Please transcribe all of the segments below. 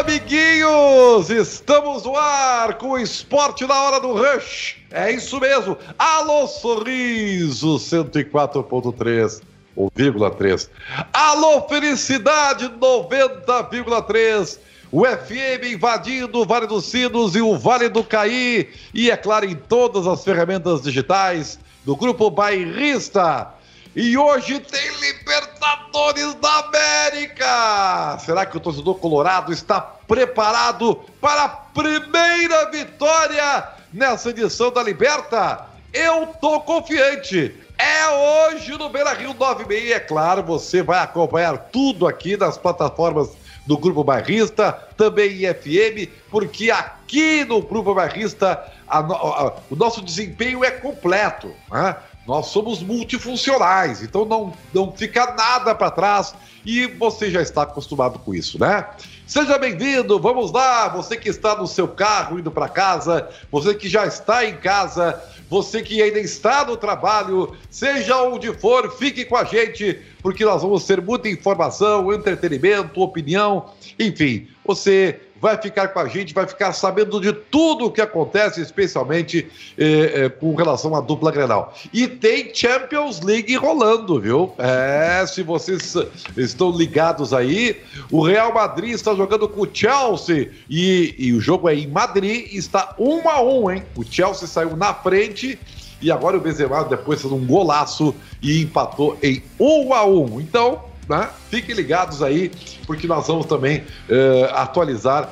Amiguinhos, estamos no ar com o esporte na hora do rush. É isso mesmo. Alô Sorriso 104.3 ou vírgula 3. Alô Felicidade 90,3. O FM invadindo o Vale dos Sinos e o Vale do Caí. E é claro, em todas as ferramentas digitais do Grupo Bairrista. E hoje tem Libertadores da América! Será que o torcedor colorado está preparado para a primeira vitória nessa edição da Liberta? Eu tô confiante. É hoje no Beira Rio 96. É claro, você vai acompanhar tudo aqui nas plataformas do Grupo Barrista, também em FM, porque aqui no Grupo Barrista a, a, o nosso desempenho é completo. Né? Nós somos multifuncionais, então não, não fica nada para trás e você já está acostumado com isso, né? Seja bem-vindo, vamos lá, você que está no seu carro indo para casa, você que já está em casa, você que ainda está no trabalho, seja onde for, fique com a gente, porque nós vamos ter muita informação, entretenimento, opinião, enfim, você vai ficar com a gente, vai ficar sabendo de tudo o que acontece, especialmente eh, eh, com relação à dupla Grenal. E tem Champions League rolando, viu? É, se vocês estão ligados aí, o Real Madrid está jogando com o Chelsea e, e o jogo é em Madrid, está um a um, hein? O Chelsea saiu na frente e agora o Benzema depois fez um golaço e empatou em um a um. Então, né? Fiquem ligados aí, porque nós vamos também uh, atualizar.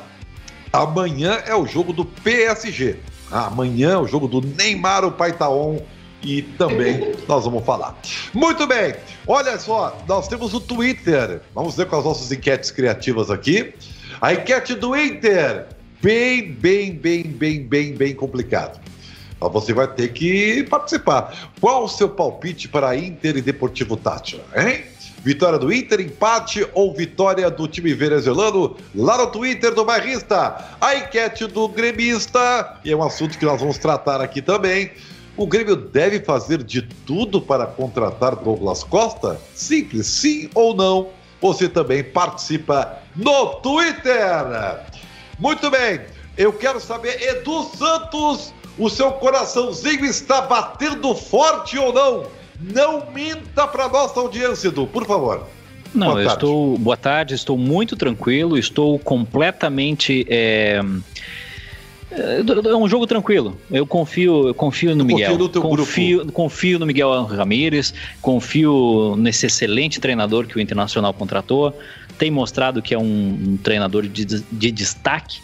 Amanhã é o jogo do PSG. Amanhã é o jogo do Neymar, o Paitaon e também nós vamos falar. Muito bem, olha só, nós temos o Twitter. Vamos ver com as nossas enquetes criativas aqui. A enquete do Inter, bem, bem, bem, bem, bem, bem complicado. Você vai ter que participar. Qual o seu palpite para Inter e Deportivo Tátira, hein? Vitória do Inter, empate ou vitória do time venezuelano? Lá no Twitter do Bairrista. A enquete do gremista, e é um assunto que nós vamos tratar aqui também. O Grêmio deve fazer de tudo para contratar Douglas Costa? Simples, sim ou não? Você também participa no Twitter. Muito bem, eu quero saber, Edu Santos, o seu coraçãozinho está batendo forte ou não? Não minta para nossa audiência, Edu, por favor. Não, boa eu tarde. estou. Boa tarde, estou muito tranquilo, estou completamente. É... É um jogo tranquilo. Eu confio, eu confio no Miguel. Confio no, teu confio, grupo. confio no Miguel Ramírez, confio nesse excelente treinador que o Internacional contratou. Tem mostrado que é um, um treinador de, de destaque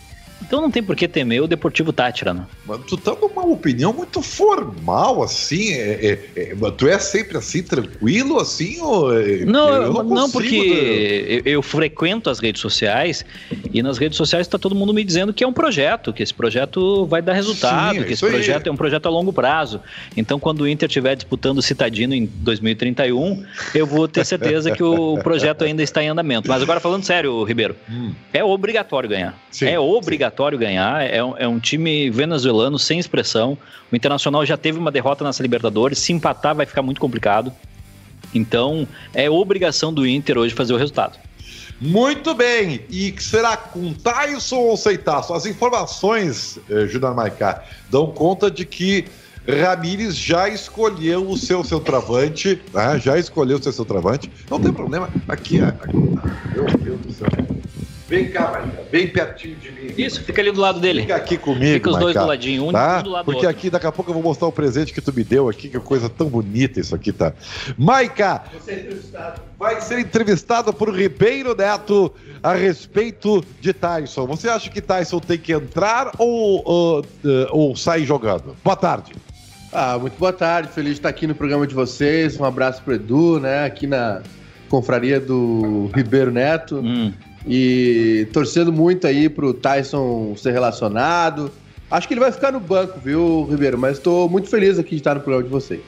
então não tem por que temer o Deportivo Tátira, né? Mas tu tá numa opinião muito formal, assim. É, é, é, tu é sempre assim, tranquilo, assim? Ou, é, não, não, não, porque eu, eu, frequento as redes sociais e nas redes sociais está todo mundo me dizendo que é um projeto, que esse projeto vai dar resultado, Sim, é que esse projeto é um projeto a longo prazo. Então, quando o Inter estiver disputando o Citadino em 2031, eu vou ter certeza que o projeto ainda está em andamento. Mas agora falando sério, Ribeiro, hum. é obrigatório ganhar. Sim, é obrigatório obrigatório ganhar. É um, é um time venezuelano sem expressão. O Internacional já teve uma derrota nessa Libertadores. Se empatar, vai ficar muito complicado. Então, é obrigação do Inter hoje fazer o resultado. Muito bem. E será com Tyson ou Seitaço? As informações, eh, Júnior Maicá, dão conta de que Ramires já escolheu o seu centroavante, né? já escolheu o seu centroavante. Não tem problema. Aqui, aqui, meu Deus do céu. Vem cá, Maria, bem pertinho de mim. Isso, fica ali do lado dele. Fica aqui comigo, Fica os dois do ladinho, um, tá? um do lado Porque do outro. aqui daqui a pouco eu vou mostrar o presente que tu me deu aqui, que coisa tão bonita isso aqui, tá? Maica! Você é entrevistado. Vai ser entrevistado por Ribeiro Neto a respeito de Tyson. Você acha que Tyson tem que entrar ou, ou, uh, ou sair jogando? Boa tarde. Ah, muito boa tarde. Feliz de estar aqui no programa de vocês. Um abraço pro Edu, né? Aqui na confraria do Ribeiro Neto. Hum. E torcendo muito aí pro Tyson ser relacionado. Acho que ele vai ficar no banco, viu, Ribeiro? Mas estou muito feliz aqui de estar no programa de vocês.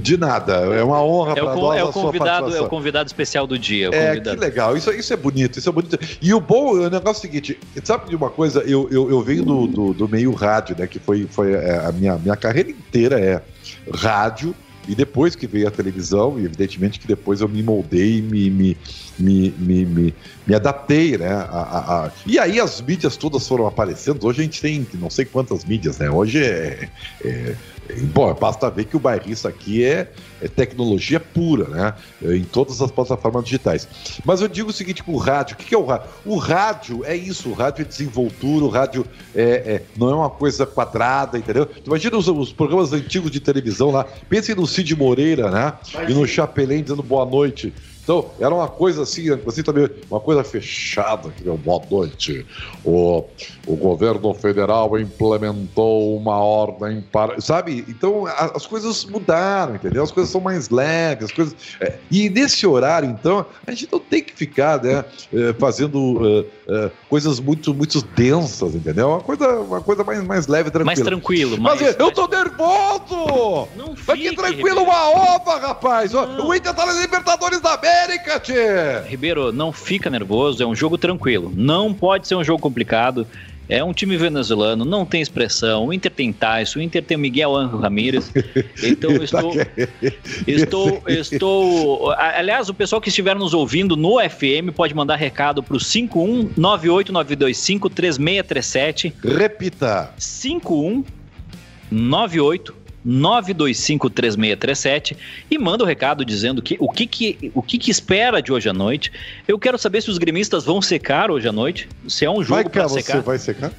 De nada, é uma honra é para nós. É o convidado, é o convidado especial do dia. É que legal, isso, isso é bonito, isso é bonito. E o bom, o negócio é o seguinte, sabe de uma coisa? Eu, eu, eu venho do, do, do meio rádio, né? Que foi, foi é, a minha, minha carreira inteira é rádio E depois que veio a televisão, e evidentemente que depois eu me moldei, me, me, me, me, me, adaptei, né? A, a, a... E aí as mídias todas foram aparecendo. Hoje a gente tem não sei quantas mídias, né? Hoje é, é Bom, basta ver que o bairrista aqui é, é, tecnologia pura, né? Em todas as plataformas digitais. Mas eu digo o seguinte: o rádio, o que é o rádio? O rádio é isso, o rádio é desenvoltura, o rádio é, é não é uma coisa quadrada, entendeu? Imagina os, os, programas antigos de televisão lá, pense no Cid Moreira, né? E no Chapelin dizendo boa noite. Então, era uma coisa assim, assim também, uma coisa fechada, que deu boa noite. O, o governo federal implementou uma ordem para. Sabe? Então, a, as coisas mudaram, entendeu? As coisas são mais leves, as coisas. É, e nesse horário, então, a gente não tem que ficar né, é, fazendo é, coisas muito, muito densas, entendeu? Uma coisa, uma coisa mais, mais leve, tranquila. Mais tranquilo, mais. Mas eu tô nervoso! Não fique, Aqui tranquilo, uma ova, rapaz! Não. O Inter tá na Libertadores da América! América, tchê! Ribeiro, não fica nervoso, é um jogo tranquilo. Não pode ser um jogo complicado. É um time venezuelano, não tem expressão. O Inter tem Tyson, o Inter tem o Miguel Angel Ramírez. Então eu estou, estou, estou. Aliás, o pessoal que estiver nos ouvindo no FM pode mandar recado para o 51989253637. Repita: 5198 9253637 e manda o um recado dizendo que o, que, que, o que, que espera de hoje à noite. Eu quero saber se os gremistas vão secar hoje à noite, se é um jogo para secar. Você vai secar?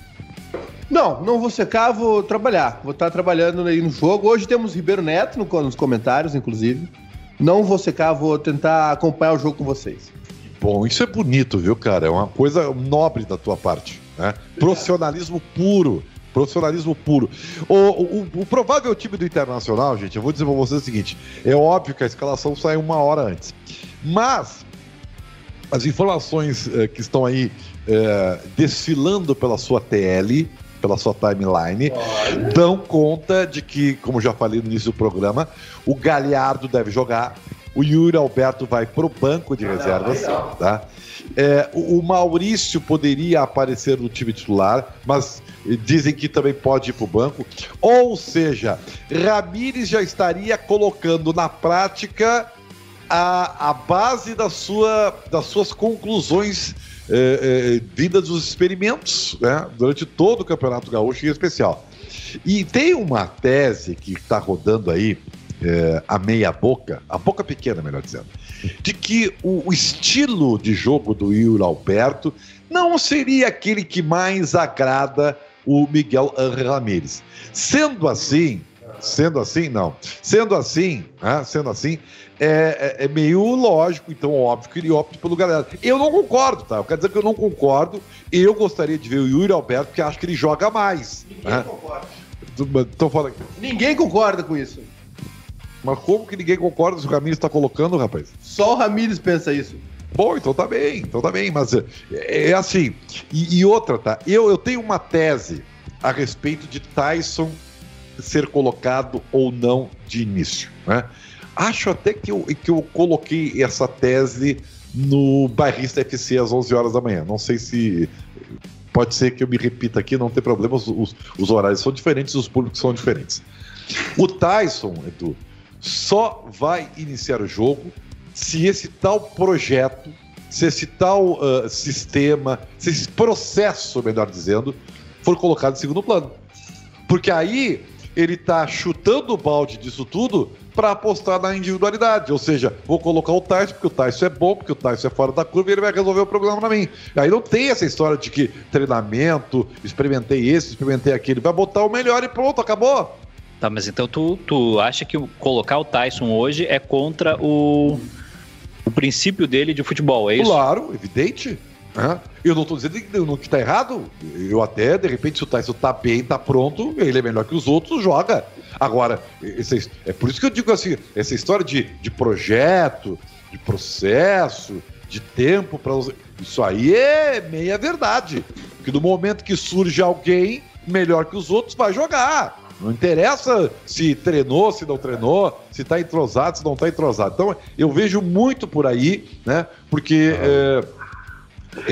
Não, não vou secar, vou trabalhar. Vou estar trabalhando aí no jogo. Hoje temos Ribeiro Neto no, nos comentários, inclusive. Não vou secar, vou tentar acompanhar o jogo com vocês. Bom, isso é bonito, viu, cara? É uma coisa nobre da tua parte. Né? Profissionalismo puro. Profissionalismo puro. O, o, o, provável time do Internacional, gente, eu vou dizer pra vocês o seguinte: é óbvio que a escalação sai uma hora antes. Mas as informações eh, que estão aí eh, desfilando pela sua TL, pela sua timeline, Olha. dão conta de que, como já falei no início do programa, o Galhardo deve jogar, o Yuri Alberto vai pro banco de reservas, tá? É, o Maurício poderia aparecer no time titular, mas dizem que também pode ir para o banco. Ou seja, Ramires já estaria colocando na prática a, a base da sua, das suas conclusões é, é, vindas dos experimentos né, durante todo o Campeonato Gaúcho em especial. E tem uma tese que está rodando aí, é, a meia boca, a boca pequena, melhor dizendo, de que o, o estilo de jogo do Yuri Alberto não seria aquele que mais agrada o Miguel Ramírez. Sendo assim, sendo assim, não. Sendo assim, né, sendo assim, é, é, é, meio lógico, então óbvio que ele opta pelo galera. Eu não concordo, tá? Eu quero dizer que eu não concordo. Eu gostaria de ver o Yuri Alberto, porque acho que ele joga mais. Ninguém né? concorda. Tô falando aqui. Ninguém concorda com isso. Mas como que ninguém concorda se o Ramires está colocando, rapaz? Só o Ramires pensa isso. Bom, então tá bem, então tá bem, mas é, é assim. E, e, outra, tá? Eu, eu tenho uma tese a respeito de Tyson ser colocado ou não de início, né? Acho até que eu, que eu coloquei essa tese no Bairrista FC às 11 horas da manhã. Não sei se. Pode ser que eu me repita aqui, não tem problema, os, os, os horários são diferentes, os públicos são diferentes. O Tyson, Edu, só vai iniciar o jogo se esse tal projeto, se esse tal uh, sistema, se esse processo, melhor dizendo, for colocado em segundo plano. Porque aí ele está chutando o balde disso tudo para apostar na individualidade. Ou seja, vou colocar o Tyson porque o Tyson é bom, porque o Tyson é fora da curva e ele vai resolver o problema para mim. Aí não tem essa história de que treinamento, experimentei esse, experimentei aquele. Vai botar o melhor e pronto, acabou. Tá, mas então tu, tu acha que colocar o Tyson hoje é contra o o princípio dele de futebol, é isso? Claro, evidente. Eu não estou dizendo que está errado. Eu até, de repente, se o Tyson está bem, está pronto, ele é melhor que os outros, joga. Agora, é por isso que eu digo assim, essa história de, de projeto, de processo, de tempo para isso aí é meia verdade. Porque no momento que surge alguém melhor que os outros, vai jogar. Não interessa se treinou, se não treinou, se está entrosado, se não está entrosado. Então, eu vejo muito por aí, né? Porque. É...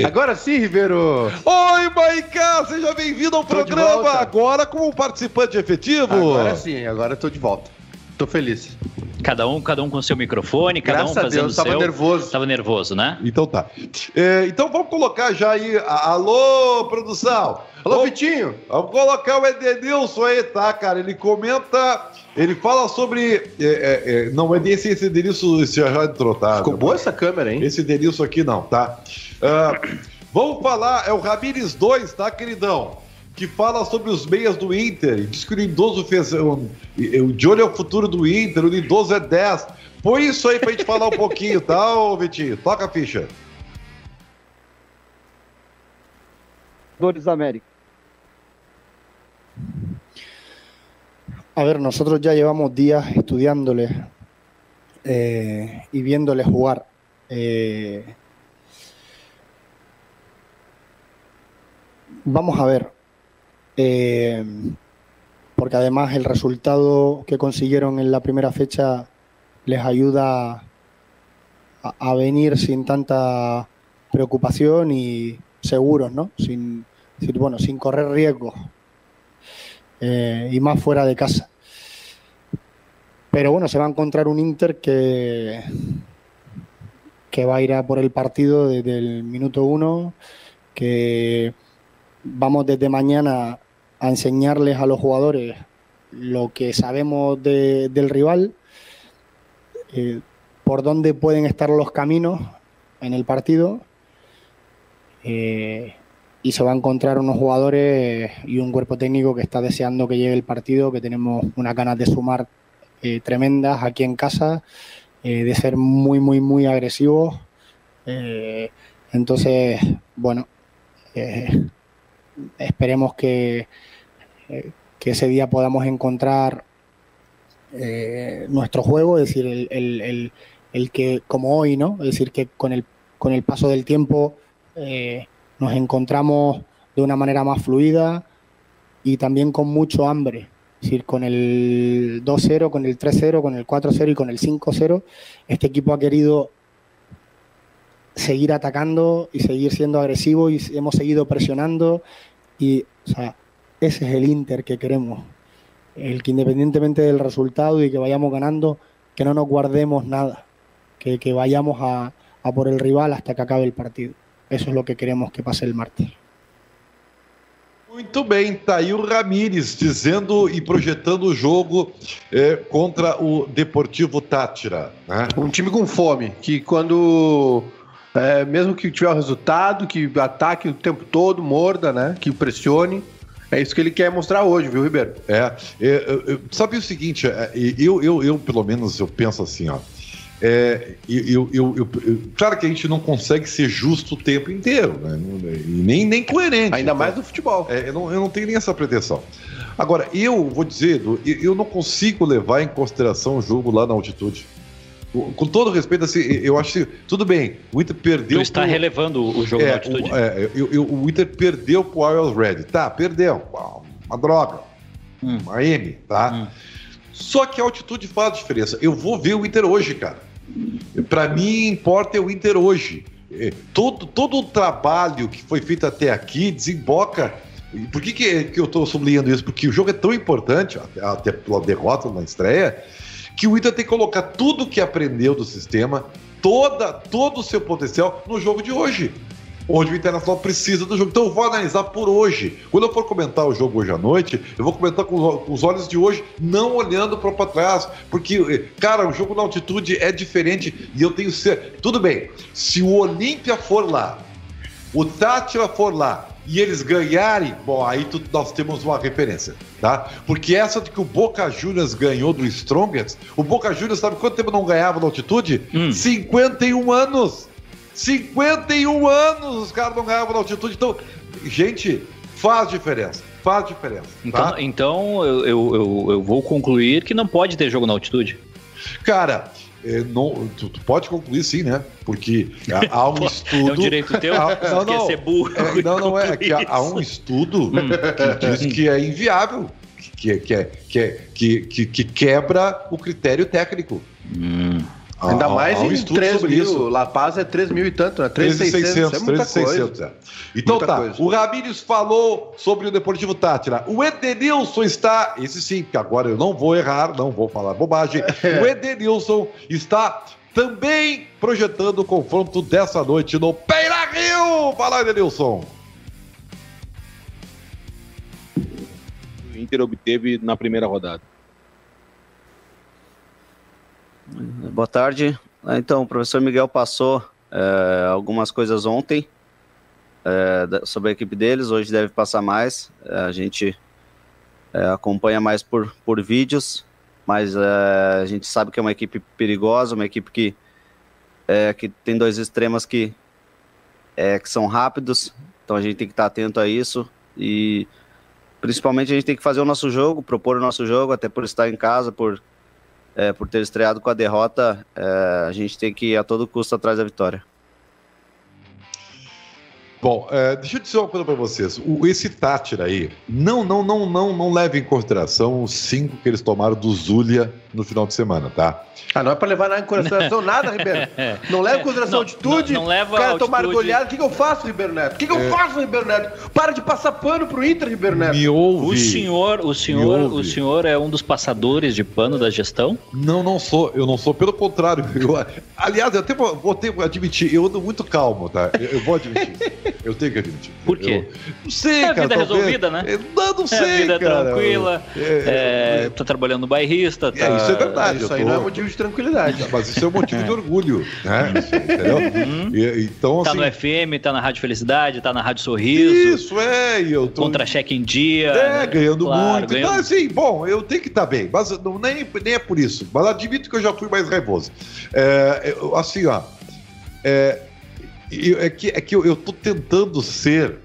Agora sim, Ribeiro! Oi, Maiká! Seja bem-vindo ao tô programa! Agora como participante efetivo! Agora sim, agora estou de volta. Estou feliz. Cada um, cada um com seu microfone, cada Graças um fazendo Deus, o seu. tava nervoso. Tava nervoso, né? Então tá. É, então vamos colocar já aí. Alô, produção! Alô, Vitinho! Vamos colocar o Edenilson aí, tá, cara? Ele comenta. Ele fala sobre. É, é, é não, é desse esse Edenilson esse já entrou, tá? Ficou boa essa câmera, hein? Esse Edenilson aqui não, tá? Uh, vamos falar, é o Ramires 2, tá, queridão? Que fala sobre os meias do Inter. Diz que o Lindoso fez. O, o Johnny é o futuro do Inter, o Lindoso é 10. Põe isso aí pra gente falar um pouquinho, tá, ô Vitinho? Toca a ficha. Dores América. A ver, nosotros ya llevamos días estudiándole eh, y viéndole jugar. Eh, vamos a ver, Eh, porque además el resultado que consiguieron en la primera fecha les ayuda a, venir sin tanta preocupación y seguros, ¿no? Sin, sin bueno, sin correr riesgos eh, y más fuera de casa. Pero bueno, se va a encontrar un Inter que, que va a ir a por el partido desde el minuto uno, que vamos desde mañana a enseñarles a los jugadores lo que sabemos de, del rival, eh, por dónde pueden estar los caminos en el partido. Eh, y se va a encontrar unos jugadores y un cuerpo técnico que está deseando que llegue el partido, que tenemos unas ganas de sumar eh, tremendas aquí en casa, de ser muy, muy, muy agresivos. Entonces, bueno, esperemos que, eh, que ese día podamos encontrar eh, nuestro juego, es decir, el, el, el, que como hoy, ¿no? Es decir, que con el, con el paso del tiempo eh, nos encontramos de una manera más fluida y también con mucho hambre. Es decir, con el 2-0, con el 3-0, con el 4-0 y con el 5-0, este equipo ha querido seguir atacando y seguir siendo agresivo y hemos seguido presionando y, o sea, ese es el Inter que queremos. El que independientemente del resultado y que vayamos ganando, que no nos guardemos nada, que, que vayamos a, a por el rival hasta que acabe el partido. Eso es lo que queremos que pase el martes. Muito bem, tá aí o Ramires dizendo e projetando o jogo é, contra o Deportivo Tátira. Né? Um time com fome, que quando. É, mesmo que tiver o resultado, que ataque o tempo todo, morda, né? Que pressione. É isso que ele quer mostrar hoje, viu, Ribeiro? É, é, é sabe o seguinte, é, eu, eu, eu, pelo menos, eu penso assim, ó. É, eu, eu, eu, claro que a gente não consegue ser justo o tempo inteiro, né? E nem, nem coerente. Ainda então, mais no futebol. É, eu, não, eu não tenho nem essa pretensão. Agora, eu vou dizer, eu não consigo levar em consideração o jogo lá na altitude. Com todo respeito, assim, eu acho que. Tudo bem, o Inter perdeu. Tu está pro... relevando o jogo é, na altitude. O, é, eu, eu, o Inter perdeu pro Wild Red. Tá, perdeu. Uma droga. Hum. Uma M, tá? Hum. Só que a altitude faz diferença. Eu vou ver o Inter hoje, cara. Para mim, importa é o Inter hoje. Todo, todo o trabalho que foi feito até aqui desemboca. Por que, que, que eu estou sublinhando isso? Porque o jogo é tão importante, até pela derrota na estreia, que o Inter tem que colocar tudo que aprendeu do sistema, toda, todo o seu potencial no jogo de hoje. Onde o Internacional precisa do jogo. Então eu vou analisar por hoje. Quando eu for comentar o jogo hoje à noite, eu vou comentar com os olhos de hoje, não olhando para trás. Porque, cara, o jogo na altitude é diferente e eu tenho certeza. Tudo bem, se o Olímpia for lá, o Tátila for lá, e eles ganharem, bom, aí tu, nós temos uma referência, tá? Porque essa de que o Boca Juniors ganhou do Strongest, o Boca Juniors sabe quanto tempo não ganhava na altitude? Hum. 51 anos! 51 anos os caras não ganhavam na altitude. Então, gente, faz diferença. Faz diferença. Tá? Então, então eu, eu, eu, vou concluir que não pode ter jogo na altitude. Cara, é, não, tu, tu, pode concluir sim, né? Porque há, há um estudo. É um direito teu? Há, não, não, ser burro. É, não, não é. que há, há, um estudo hum. que diz que é inviável, que, que, é, que, é, que, que, que quebra o critério técnico. Hum. Ainda mais em 3 mil. Isso. La Paz é 3 mil e tanto, né? 3.600. 3.600. É, é Então muita tá. Coisa. O Ramires falou sobre o Deportivo Tátira. O Edenilson está. Esse sim, que agora eu não vou errar, não vou falar bobagem. É. O Edenilson está também projetando o confronto dessa noite no Peira Rio. Fala, Edenilson. O Inter obteve na primeira rodada. Boa tarde. Então, o professor Miguel passou é, algumas coisas ontem é, sobre a equipe deles, hoje deve passar mais. É, a gente é, acompanha mais por, por vídeos, mas é, a gente sabe que é uma equipe perigosa, uma equipe que, é, que tem dois extremos que, que são rápidos, então a gente tem que estar atento a isso e principalmente a gente tem que fazer o nosso jogo, propor o nosso jogo, até por estar em casa, por é, por ter estreado com a derrota, é, a gente tem que ir a todo custo atrás da vitória. Bom, é, deixa eu dizer uma coisa para vocês. O, esse Tátira aí, não, não, não, não, não leve em consideração os cinco que eles tomaram do Zulia no final de semana, tá? Ah, não é para levar nada em consideração nada, Ribeiro. Não leva em consideração não, altitude. Não, não leva o cara tomar goleada. O que, que eu faço, Ribeiro Neto? O que, que eu é... faço, Ribeiro Neto? Para de passar pano pro Inter, Ribeiro Neto. Me ouve. O senhor, o senhor, o senhor é um dos passadores de pano da gestão? Não, não sou. Eu não sou. Pelo contrário. Eu, aliás, eu até vou ter que admitir. Eu ando muito calmo, tá? Eu, eu vou admitir. eu tenho que admitir. Por quê? Eu, não sei, é cara. É a vida talvez, resolvida, né? Eu, não, não sei, é a vida cara. tranquila. É, é, tá trabalhando no bairrista. Tá... É, isso é verdade. Isso aí tô... não é motivo de tranquilidade. Mas isso é um motivo de orgulho, né? Entendeu? Uhum. E, então, tá assim... no FM, tá na Rádio Felicidade, tá na Rádio Sorriso. Isso, é. E eu tô... Contra-cheque em dia. É, né? ganhando claro, muito. Ganhando... Então, assim, bom, eu tenho que estar tá bem. Mas não, nem, nem é por isso. Mas admito que eu já fui mais raivoso. É, assim, ó. É, é que, é que eu, eu tô tentando ser.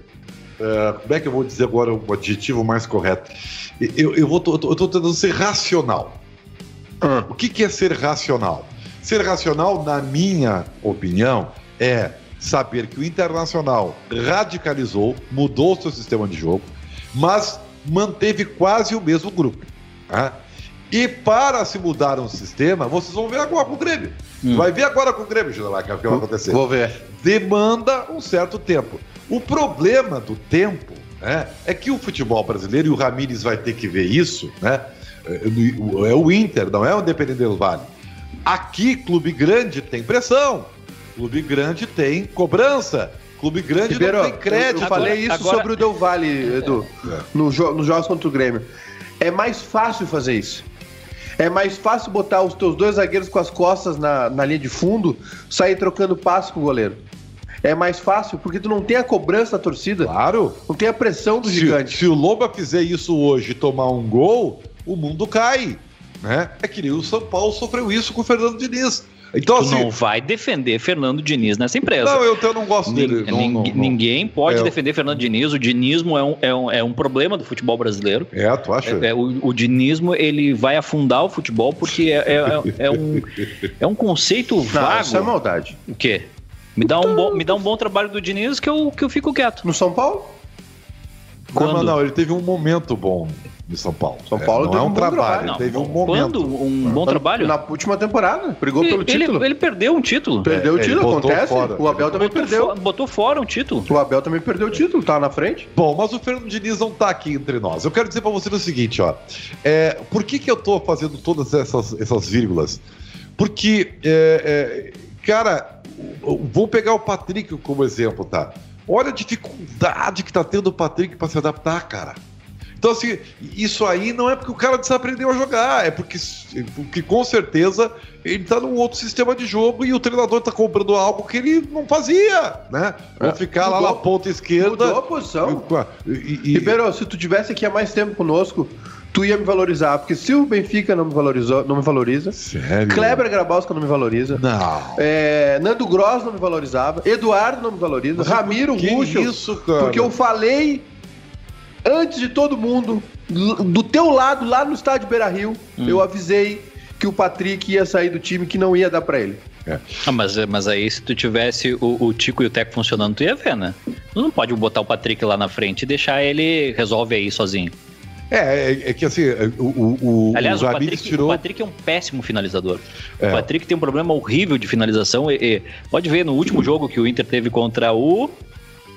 Uh, como é que eu vou dizer agora o adjetivo mais correto? Eu, eu, vou, eu, tô, eu tô tentando ser racional. Ah. O que, que é ser racional? Ser racional, na minha opinião, é saber que o Internacional radicalizou, mudou o seu sistema de jogo, mas manteve quase o mesmo grupo. Tá? E para se mudar um sistema, vocês vão ver agora com o Grêmio. Hum. Vai ver agora com o Grêmio, que é o que vai acontecer. Vou ver. Demanda um certo tempo. O problema do tempo né, é que o futebol brasileiro, e o Ramires vai ter que ver isso, né? É, é o Inter, não é o Independente del Vale. Aqui, clube grande tem pressão, clube grande tem cobrança. Clube grande Ribeiro, não tem crédito. Eu, falei isso agora... sobre o Del Valle, Edu, é. no, jo nos jogos contra o Grêmio. É mais fácil fazer isso. É mais fácil botar os teus dois zagueiros com as costas na, na linha de fundo, sair trocando passe com o goleiro. É mais fácil porque tu não tem a cobrança da torcida. Claro. Não tem a pressão do se, gigante. Se o Loba fizer isso hoje e tomar um gol, o mundo cai. Né? É que nem o São Paulo sofreu isso com o Fernando Diniz. Então, tu assim, não vai defender Fernando Diniz nessa empresa. Não, eu, eu não gosto dele. Não, não, não, ninguém pode é, defender Fernando Diniz. O dinismo é um, é, um, é um problema do futebol brasileiro. É, tu acha? É, é, o, o dinismo ele vai afundar o futebol porque é, é, é, é um, é um conceito vago. Não, isso é maldade. O quê? Me dá, um bom, me dá um bom trabalho do Diniz que eu, que eu fico quieto. No São Paulo? Quando? Não, não, ele teve um momento bom de São Paulo. São Paulo é, não é um, um trabalho, não, teve um momento. Quando? Um bom trabalho? Na última temporada, brigou pelo ele, título. Ele perdeu um título. Perdeu o é, título, acontece. Fora. O Abel também botou perdeu. botou fora um título. O Abel também perdeu o título, tá na frente. Bom, mas o Fernando Diniz não tá aqui entre nós. Eu quero dizer para você o seguinte, ó. É, por que que eu tô fazendo todas essas, essas vírgulas? Porque, é, é cara, vou pegar o Patrick como exemplo, tá? Olha a dificuldade que tá tendo o Patrick para se adaptar, cara. Então, assim, isso aí não é porque o cara desaprendeu a jogar, é porque, porque com certeza ele tá num outro sistema de jogo e o treinador tá comprando algo que ele não fazia, né? Vou é, ficar mudou, lá na ponta esquerda. Mudou a posição. E, e, Ribeiro, se tu tivesse aqui há mais tempo conosco, tu ia me valorizar, porque se o Benfica não me valorizou, não me valoriza. Sério? Kleber Grabowska não me valoriza. Não. É, Nando Gross não me valorizava. Eduardo não me valoriza. Mas Ramiro Russo. Isso, cara. Porque eu falei antes de todo mundo, do teu lado, lá no estádio Beira Rio, hum. eu avisei que o Patrick ia sair do time, que não ia dar para ele. É. Ah, mas, mas aí, se tu tivesse o, o, Tico e o Teco funcionando, tu ia ver, né? Tu não pode botar o Patrick lá na frente e deixar ele resolve aí sozinho. É, é, é que assim, o, o, Aliás, o, o, Patrick, tirou... o Patrick é um péssimo finalizador. É. O Patrick tem um problema horrível de finalização. E, e, pode ver no último jogo que o Inter teve contra o.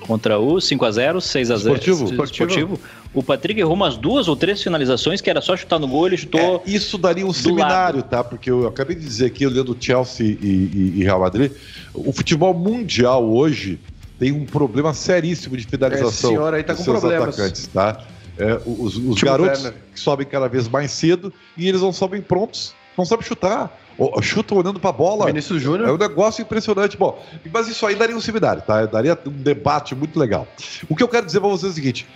Contra o 5x0, 6x0. Esportivo. Esportivo. Esportivo. O Patrick errou umas duas ou três finalizações que era só chutar no gol, ele chutou. É, isso daria um seminário, lado. tá? Porque eu acabei de dizer aqui, olhando Chelsea e, e, e Real Madrid, o futebol mundial hoje tem um problema seríssimo de finalização. Esse senhor aí tá com problemas. Atacantes, tá? É, os, os tipo garotos Werner. que sobem cada vez mais cedo e eles não sobem prontos, não sabem chutar. Chutam olhando para a bola. Vinícius Júnior. É um negócio impressionante. Bom, mas isso aí daria um seminário, tá? Daria um debate muito legal. O que eu quero dizer para vocês é o seguinte: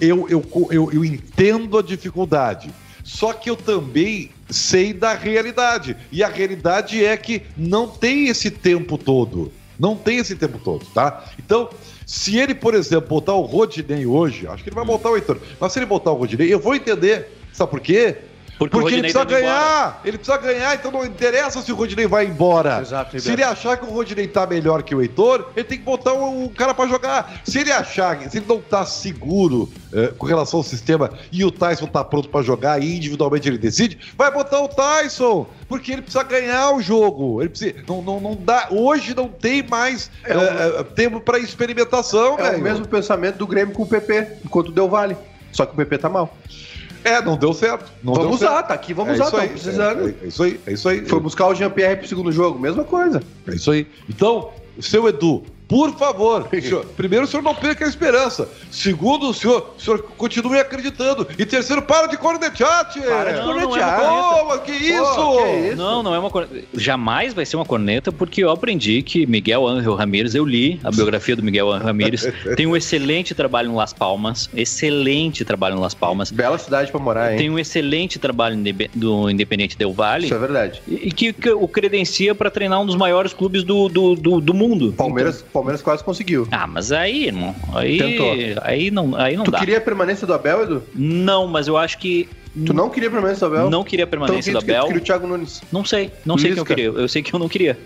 eu, eu, eu, eu entendo a dificuldade. Só que eu também sei da realidade. E a realidade é que não tem esse tempo todo. Não tem esse tempo todo, tá? Então, se ele, por exemplo, botar o Rodinei hoje, acho que ele vai botar o Heitor, mas se ele botar o Rodinei, eu vou entender. Sabe por quê? Porque, Porque ele precisa tá ganhar. Ele precisa ganhar, então não interessa se o Rodinei vai embora. Exato, se ele achar que o Rodinei tá melhor que o Heitor, ele tem que botar o, cara para jogar. Se ele achar, se ele não tá seguro é, com relação ao sistema e o Tyson tá pronto para jogar e individualmente ele decide, vai botar o Tyson. Porque ele precisa ganhar o jogo. Ele precisa, não, não, não dá. Hoje não tem mais é, é, tempo para experimentação. É o mesmo pensamento do Grêmio com o PP, enquanto deu vale. Só que o PP tá mal. É, não deu certo. Não vamos deu usar, certo. tá aqui, vamos é usar, tá precisando. É, é, isso aí, é isso aí. Foi buscar o Jean-Pierre pro segundo jogo, mesma coisa. É isso aí. Então, seu Edu, por favor, senhor, primeiro o senhor não perca a esperança. Segundo, o senhor, o senhor continue acreditando. E terceiro, para de cornetear, tia. Para de cornetear. Não, é que, isso? Pô, que isso? Não, não é uma corneta. Jamais vai ser uma corneta, porque eu aprendi que Miguel Ángel Ramírez, eu li a biografia do Miguel Ángel Ramírez, tem um excelente trabalho em Las Palmas. Excelente trabalho em Las Palmas. Bela cidade para morar, hein? Tem um excelente trabalho do Independente Del Vale. Isso é verdade. E que, que o credencia para treinar um dos maiores clubes do, do, do, do mundo. Palmeiras. Então, Palmeiras quase conseguiu. Ah, mas aí, irmão, aí, Tentou. aí não, aí não tu dá. Tu queria a permanência do Abel, Edu? Não, mas eu acho que Tu não queria a permanência do Abel? Não queria a permanência então, do Abel. Tu queria o Thiago Nunes? Não sei, não sei quem eu queria. Eu sei que eu não queria.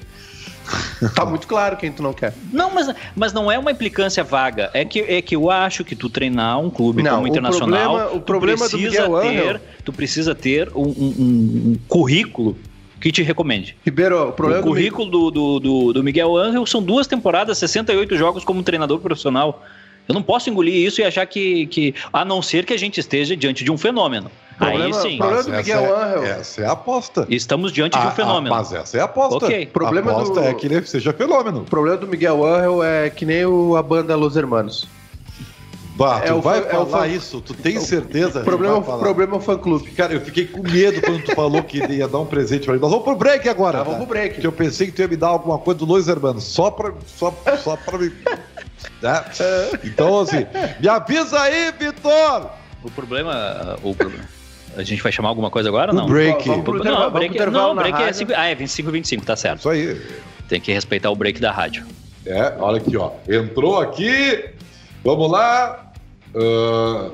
tá muito claro quem tu não quer. Não, mas, mas não é uma implicância vaga. É que, é que eu acho que tu treinar um clube não, como o internacional, problema, o problema precisa do ter, tu precisa ter um, um, um currículo que te recomende. Ribeiro, o problema o currículo do, do, do, do Miguel Angel são duas temporadas, 68 jogos como treinador profissional. Eu não posso engolir isso e achar que, que a não ser que a gente esteja diante de um fenômeno. Problema, Aí sim. O problema do Miguel essa é- Angel. É, essa é a aposta. Estamos diante a, de um fenômeno. A, mas essa é a aposta. Ok. O problema a aposta do... é que ele seja fenômeno. O problema do Miguel Angel é que nem o, a banda Los Hermanos. Bah, é tu vai fã, falar é isso? Tu tem certeza? O problema, problema é o fã-clube. Cara, eu fiquei com medo quando tu falou que ia dar um presente pra mim. Nós vamos pro break agora. Ah, vamos pro break. Porque eu pensei que tu ia me dar alguma coisa do Luiz Hermanos. Só pra, só, só pra me... Né? Então, assim, me avisa aí, Vitor! O problema... O problema... A gente vai chamar alguma coisa agora ou não? break. Vamos pro, não, break, não, break é 5, ah, é 25 25, tá certo. Isso aí. Tem que respeitar o break da rádio. É, olha aqui, ó. Entrou aqui. Vamos lá. Uh,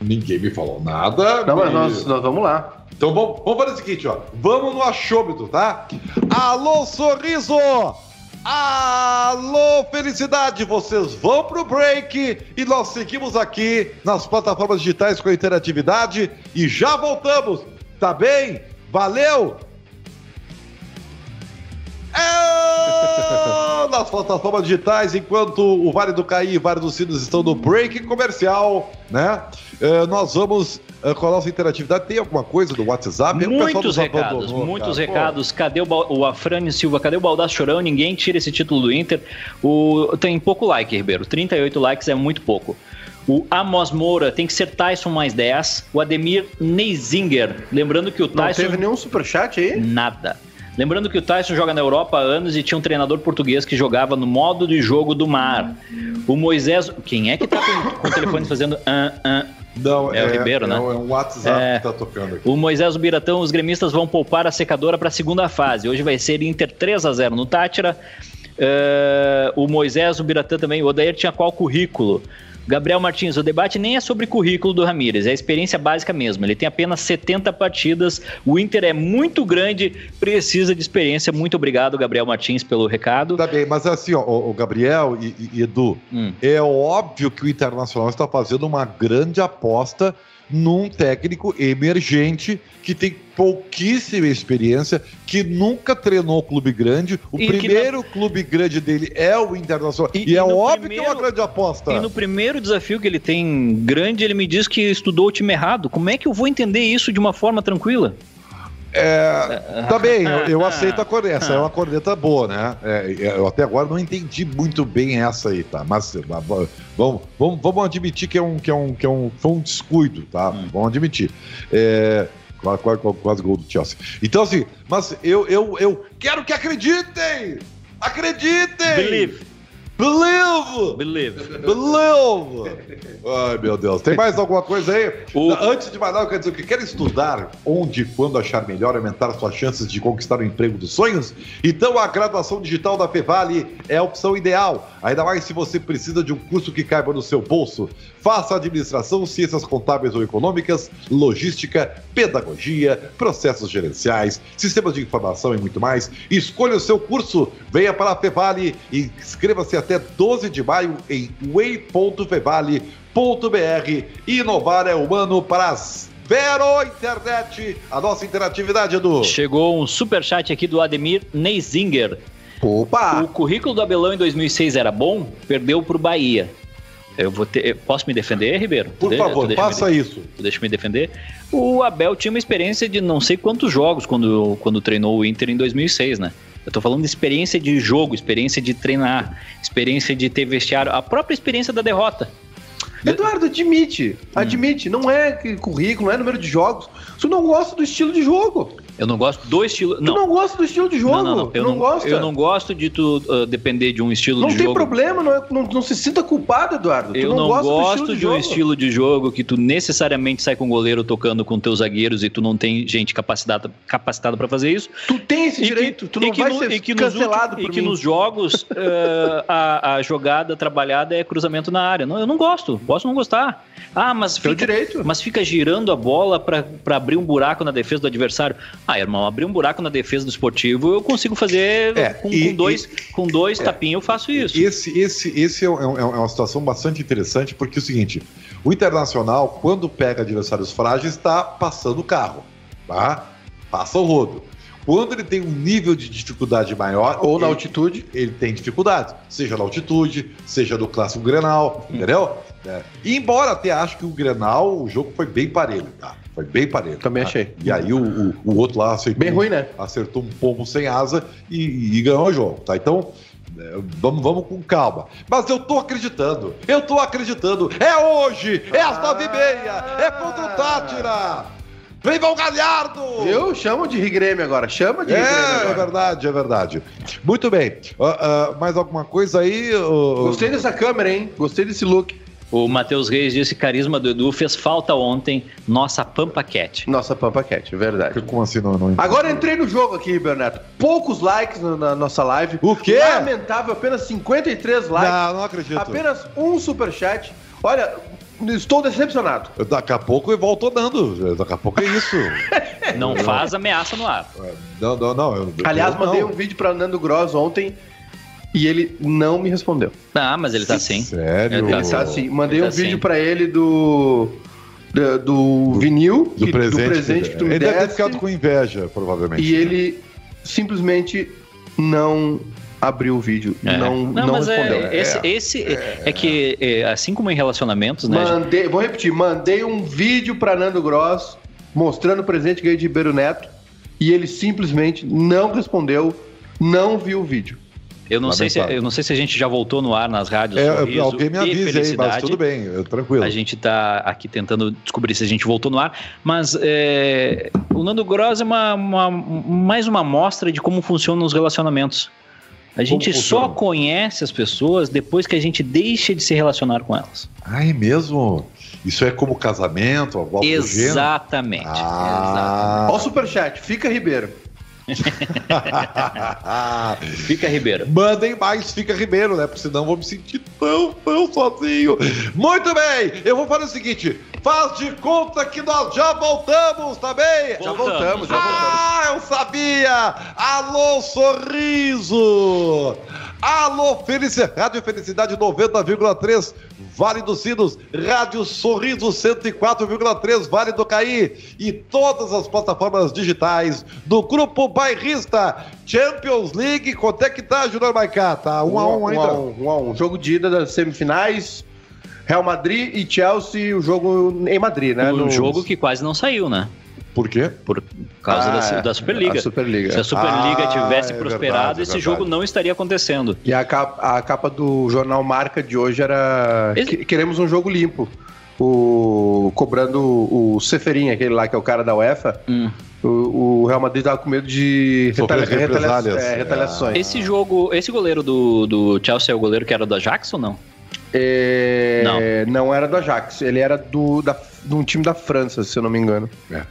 ninguém me falou nada. Não, mas nós, nós vamos lá. Então vamos, vamos fazer o seguinte, ó. Vamos no achômetro, tá? Alô, sorriso! Alô, felicidade! Vocês vão pro break e nós seguimos aqui nas plataformas digitais com interatividade e já voltamos. Tá bem? Valeu! É, nas plataformas digitais, enquanto o Vale do Caí e o Vale dos Sinos estão no break comercial, né? É, nós vamos é, com a nossa interatividade. Tem alguma coisa do WhatsApp? Muitos recados, muitos cara. recados. Pô. Cadê o, o Afrânio Silva? Cadê o Baldaço Chorão? Ninguém tira esse título do Inter. O, tem pouco like, Ribeiro. 38 likes é muito pouco. O Amos Moura tem que ser Tyson mais 10. O Ademir Neisinger. Lembrando que o Tyson. Não teve nenhum superchat aí? Nada. Lembrando que o Tyson joga na Europa há anos e tinha um treinador português que jogava no modo de jogo do mar. O Moisés. Quem é que tá com, com o telefone fazendo. Uh, uh, não, é, é, o Ribeiro, é, né? É um WhatsApp é, que tá tocando aqui. O Moisés Biratão, os gremistas vão poupar a secadora para a segunda fase. Hoje vai ser Inter 3 a 0 no Tátira. Uh, o Moisés, o Biratã também. O Odair tinha qual currículo? Gabriel Martins, o debate nem é sobre currículo do Ramires, é a experiência básica mesmo. Ele tem apenas 70 partidas, o Inter é muito grande, precisa de experiência. Muito obrigado, Gabriel Martins, pelo recado. Tá bem, mas assim, ó, o Gabriel e, e Edu, hum. é óbvio que o Internacional está fazendo uma grande aposta num técnico emergente que tem pouquíssima experiência, que nunca treinou clube grande. O e primeiro clube grande dele é o Internacional. E, e, e é óbvio primeiro, que é uma grande aposta. E no primeiro desafio que ele tem grande, ele me diz que estudou o time errado. Como é que eu vou entender isso de uma forma tranquila? É, tá bem, eu, eu aceito a corneta. Essa é uma corneta boa, né? É, eu até agora não entendi muito bem essa aí, tá? Mas vamos, vamos, vamos admitir que é um, que é um, que é um, foi um descuido, tá? Hum. Vamos admitir. É, quase, quase, quase gol do Chelsea. Então, assim, mas eu, eu, eu quero que acreditem! Acreditem! Believe! Believe! Believe! Believe! Ai, meu Deus. Tem mais alguma coisa aí? O... Antes de mais nada, eu quero dizer o que quer estudar onde e quando achar melhor aumentar suas chances de conquistar o emprego dos sonhos? Então a graduação digital da Fevale é a opção ideal. Ainda mais se você precisa de um curso que caiba no seu bolso. Faça administração, ciências contábeis ou econômicas, logística, pedagogia, processos gerenciais, sistemas de informação e muito mais. Escolha o seu curso, venha para a Fevale e inscreva-se até 12 de maio em way.fevale.br. Inovar é humano para as Vero Internet, a nossa interatividade, Edu. Chegou um super chat aqui do Ademir Neisinger. Opa! O currículo do Abelão em 2006 era bom, perdeu para o Bahia. Eu vou ter, posso me defender, Ribeiro? Por favor, faça isso. Deixa me defender. O Abel tinha uma experiência de não sei quantos jogos quando, quando treinou o Inter em 2006, né? Eu tô falando de experiência de jogo, experiência de treinar, experiência de ter vestiário, a própria experiência da derrota. Eduardo, admite. Admite. Hum. Não é currículo, não é número de jogos. Você não gosta do estilo de jogo. Eu não gosto do estilo. Não. Tu não gosta do estilo de jogo? Não, não, não. Eu não, não gosto. Eu não gosto de tu uh, depender de um estilo não de jogo. Não tem problema, não, é, não, não, se sinta culpado, Eduardo. Tu eu não, gosto de, de um estilo de jogo que tu necessariamente sai com o goleiro tocando com teus zagueiros e tu não tem gente capacitada capacitada para fazer isso. Tu tem esse direito, que, tu não vai no, ser que cancelado últimos, E que nos jogos uh, a, a, jogada trabalhada é cruzamento na área. Não, eu não gosto, posso não gostar. Ah, mas fica, direito. mas fica girando a bola para abrir um buraco na defesa do adversário. Ah, irmão, abrir um buraco na defesa do esportivo eu consigo fazer é, com, e, com, dois, e, com dois é, tapinhos, eu faço isso. Esse, esse, esse é, é, é, uma situação bastante interessante, porque é o seguinte: o Internacional, quando pega adversários frágeis, está passando o carro. Tá? Passa o rodo. Quando ele tem um nível de dificuldade maior. Ou na altitude. Ele tem dificuldade. Seja na altitude, seja no clássico Grenal, hum. entendeu? É. E embora até acho que o Grenal, o jogo foi bem parelho, tá? Foi bem parelho. Também tá? achei. E aí o, o, o, outro lá acertou. Bem ruim, né? Acertou um pombo sem asa e, e ganhou o jogo, tá? Então. É, vamos, vamos com calma. Mas eu tô acreditando. Eu tô acreditando. É hoje! É às nove e meia! É contra o Tátira! Vem Galhardo! Eu chamo de Rigrêmio agora, chama de é. É verdade, é verdade. Muito bem. Uh, uh, mais alguma coisa aí? Uh... Gostei dessa câmera, hein? Gostei desse look. O Matheus Reis disse que carisma do Edu fez falta ontem. Nossa Pampa Cat. Nossa Pampa Cat, verdade. Como assim não, não Agora entrei no jogo aqui, Bernardo. Poucos likes na nossa live. O quê? Lamentável, apenas 53 likes. Não, não acredito. Apenas um superchat. Olha, Estou decepcionado. Daqui a pouco eu volto dando. Daqui a pouco é isso. não faz ameaça no ar. Não, não, não. Eu, Aliás, eu mandei não. um vídeo para Nando Gross ontem e ele não me respondeu. Ah, mas ele tá sim. Sério? Ele tá sim. Mandei ele um tá vídeo para ele do do, do vinil, do, que, presente, do presente que tu me ele desse. Deve ter ficado com inveja, provavelmente. E ele simplesmente não abriu o vídeo. É. Não, não, não respondeu. É, esse, esse é, é que, é, assim como em relacionamentos, né? Mandei, vou repetir, mandei um vídeo para Nando Gross mostrando o presente que de Ribeiro Neto e ele simplesmente não respondeu, não viu o vídeo. Eu não, sei se, eu não sei se a gente já voltou no ar nas rádios. É, sorriso alguém me avisa aí, mas tudo bem, tranquilo. A gente está aqui tentando descobrir se a gente voltou no ar, mas é, o Nando Gross é uma, uma, mais uma amostra de como funcionam os relacionamentos. A gente só conhece as pessoas depois que a gente deixa de se relacionar com elas. Ah, é mesmo? Isso é como casamento, a volta Exatamente. Ah. Olha o superchat, fica Ribeiro. fica Ribeiro. Mandem mais, fica Ribeiro, né? Porque senão vou me sentir tão, tão sozinho. Muito bem, eu vou fazer o seguinte: faz de conta que nós já voltamos, tá bem? Já voltamos, já voltamos. Ah, eu sabia! Alô, sorriso! Alô, Felicidade, Rádio Felicidade 90,3, Vale dos Sinos, Rádio Sorriso 104,3, Vale do Caí e todas as plataformas digitais do Grupo Bairrista Champions League. Quanto é que tá, Júnior Maicá? Tá 1 um, um a 1 um ainda? 1 um a 1 um, um, um. Jogo de ida das semifinais, Real Madrid e Chelsea, o jogo em Madrid, né? Um no... jogo que quase não saiu, né? Por quê? Por causa ah, da, da, Superliga. A Superliga. Se a Superliga ah, tivesse é prosperado, verdade, esse é jogo não estaria acontecendo. E a capa, a capa do jornal Marca de hoje era esse... Queremos um jogo limpo. O, cobrando o Seferin, aquele lá que é o cara da UEFA, hum. o, o, Real Madrid tava com medo de retali retaliações. É, retaliações. Esse jogo, esse goleiro do, do Chelsea é o goleiro que era do Ajax ou não? É, não. não era do Ajax, ele era do, da, de um time da França, se eu não me engano. É.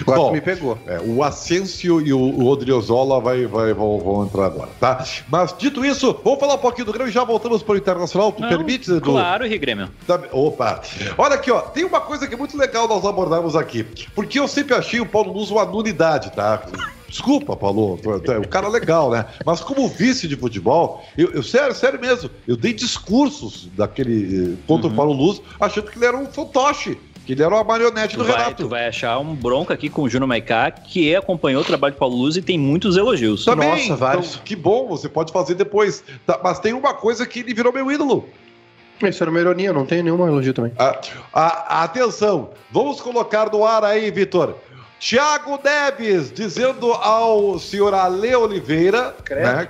Agora Bom, me pegou. É, o Asensio e o, o Odriozola vai, vai, vão, vão, entrar agora, tá? Mas dito isso, vamos falar um pouquinho do Grêmio e já voltamos para o Internacional. Tu não, permite, Edu? Claro, Rio Grêmio. Tá, opa! Olha aqui, ó, tem uma coisa que é muito legal nós abordarmos aqui, porque eu sempre achei o Paulo Luz uma nulidade, tá? Desculpa, Paulo, o cara é legal, né? Mas como vice de futebol, eu, eu sério, sério mesmo, eu dei discursos daquele eh, contra uhum. o Paulo Luz, achando que ele era um fantoche. Que ele era uma marionete do vai, Renato. Tu vai achar um bronca aqui com o Júnior Maicá, que acompanhou o trabalho de Paulo Luz e tem muitos elogios. Também, Nossa, vários. Então, que bom, você pode fazer depois. Tá, mas tem uma coisa que ele virou meu ídolo. Isso era uma ironia, não tem nenhuma elogio também. Ah, ah, atenção, vamos colocar no ar aí, Vitor. Tiago Neves dizendo ao senhor Ale Oliveira né,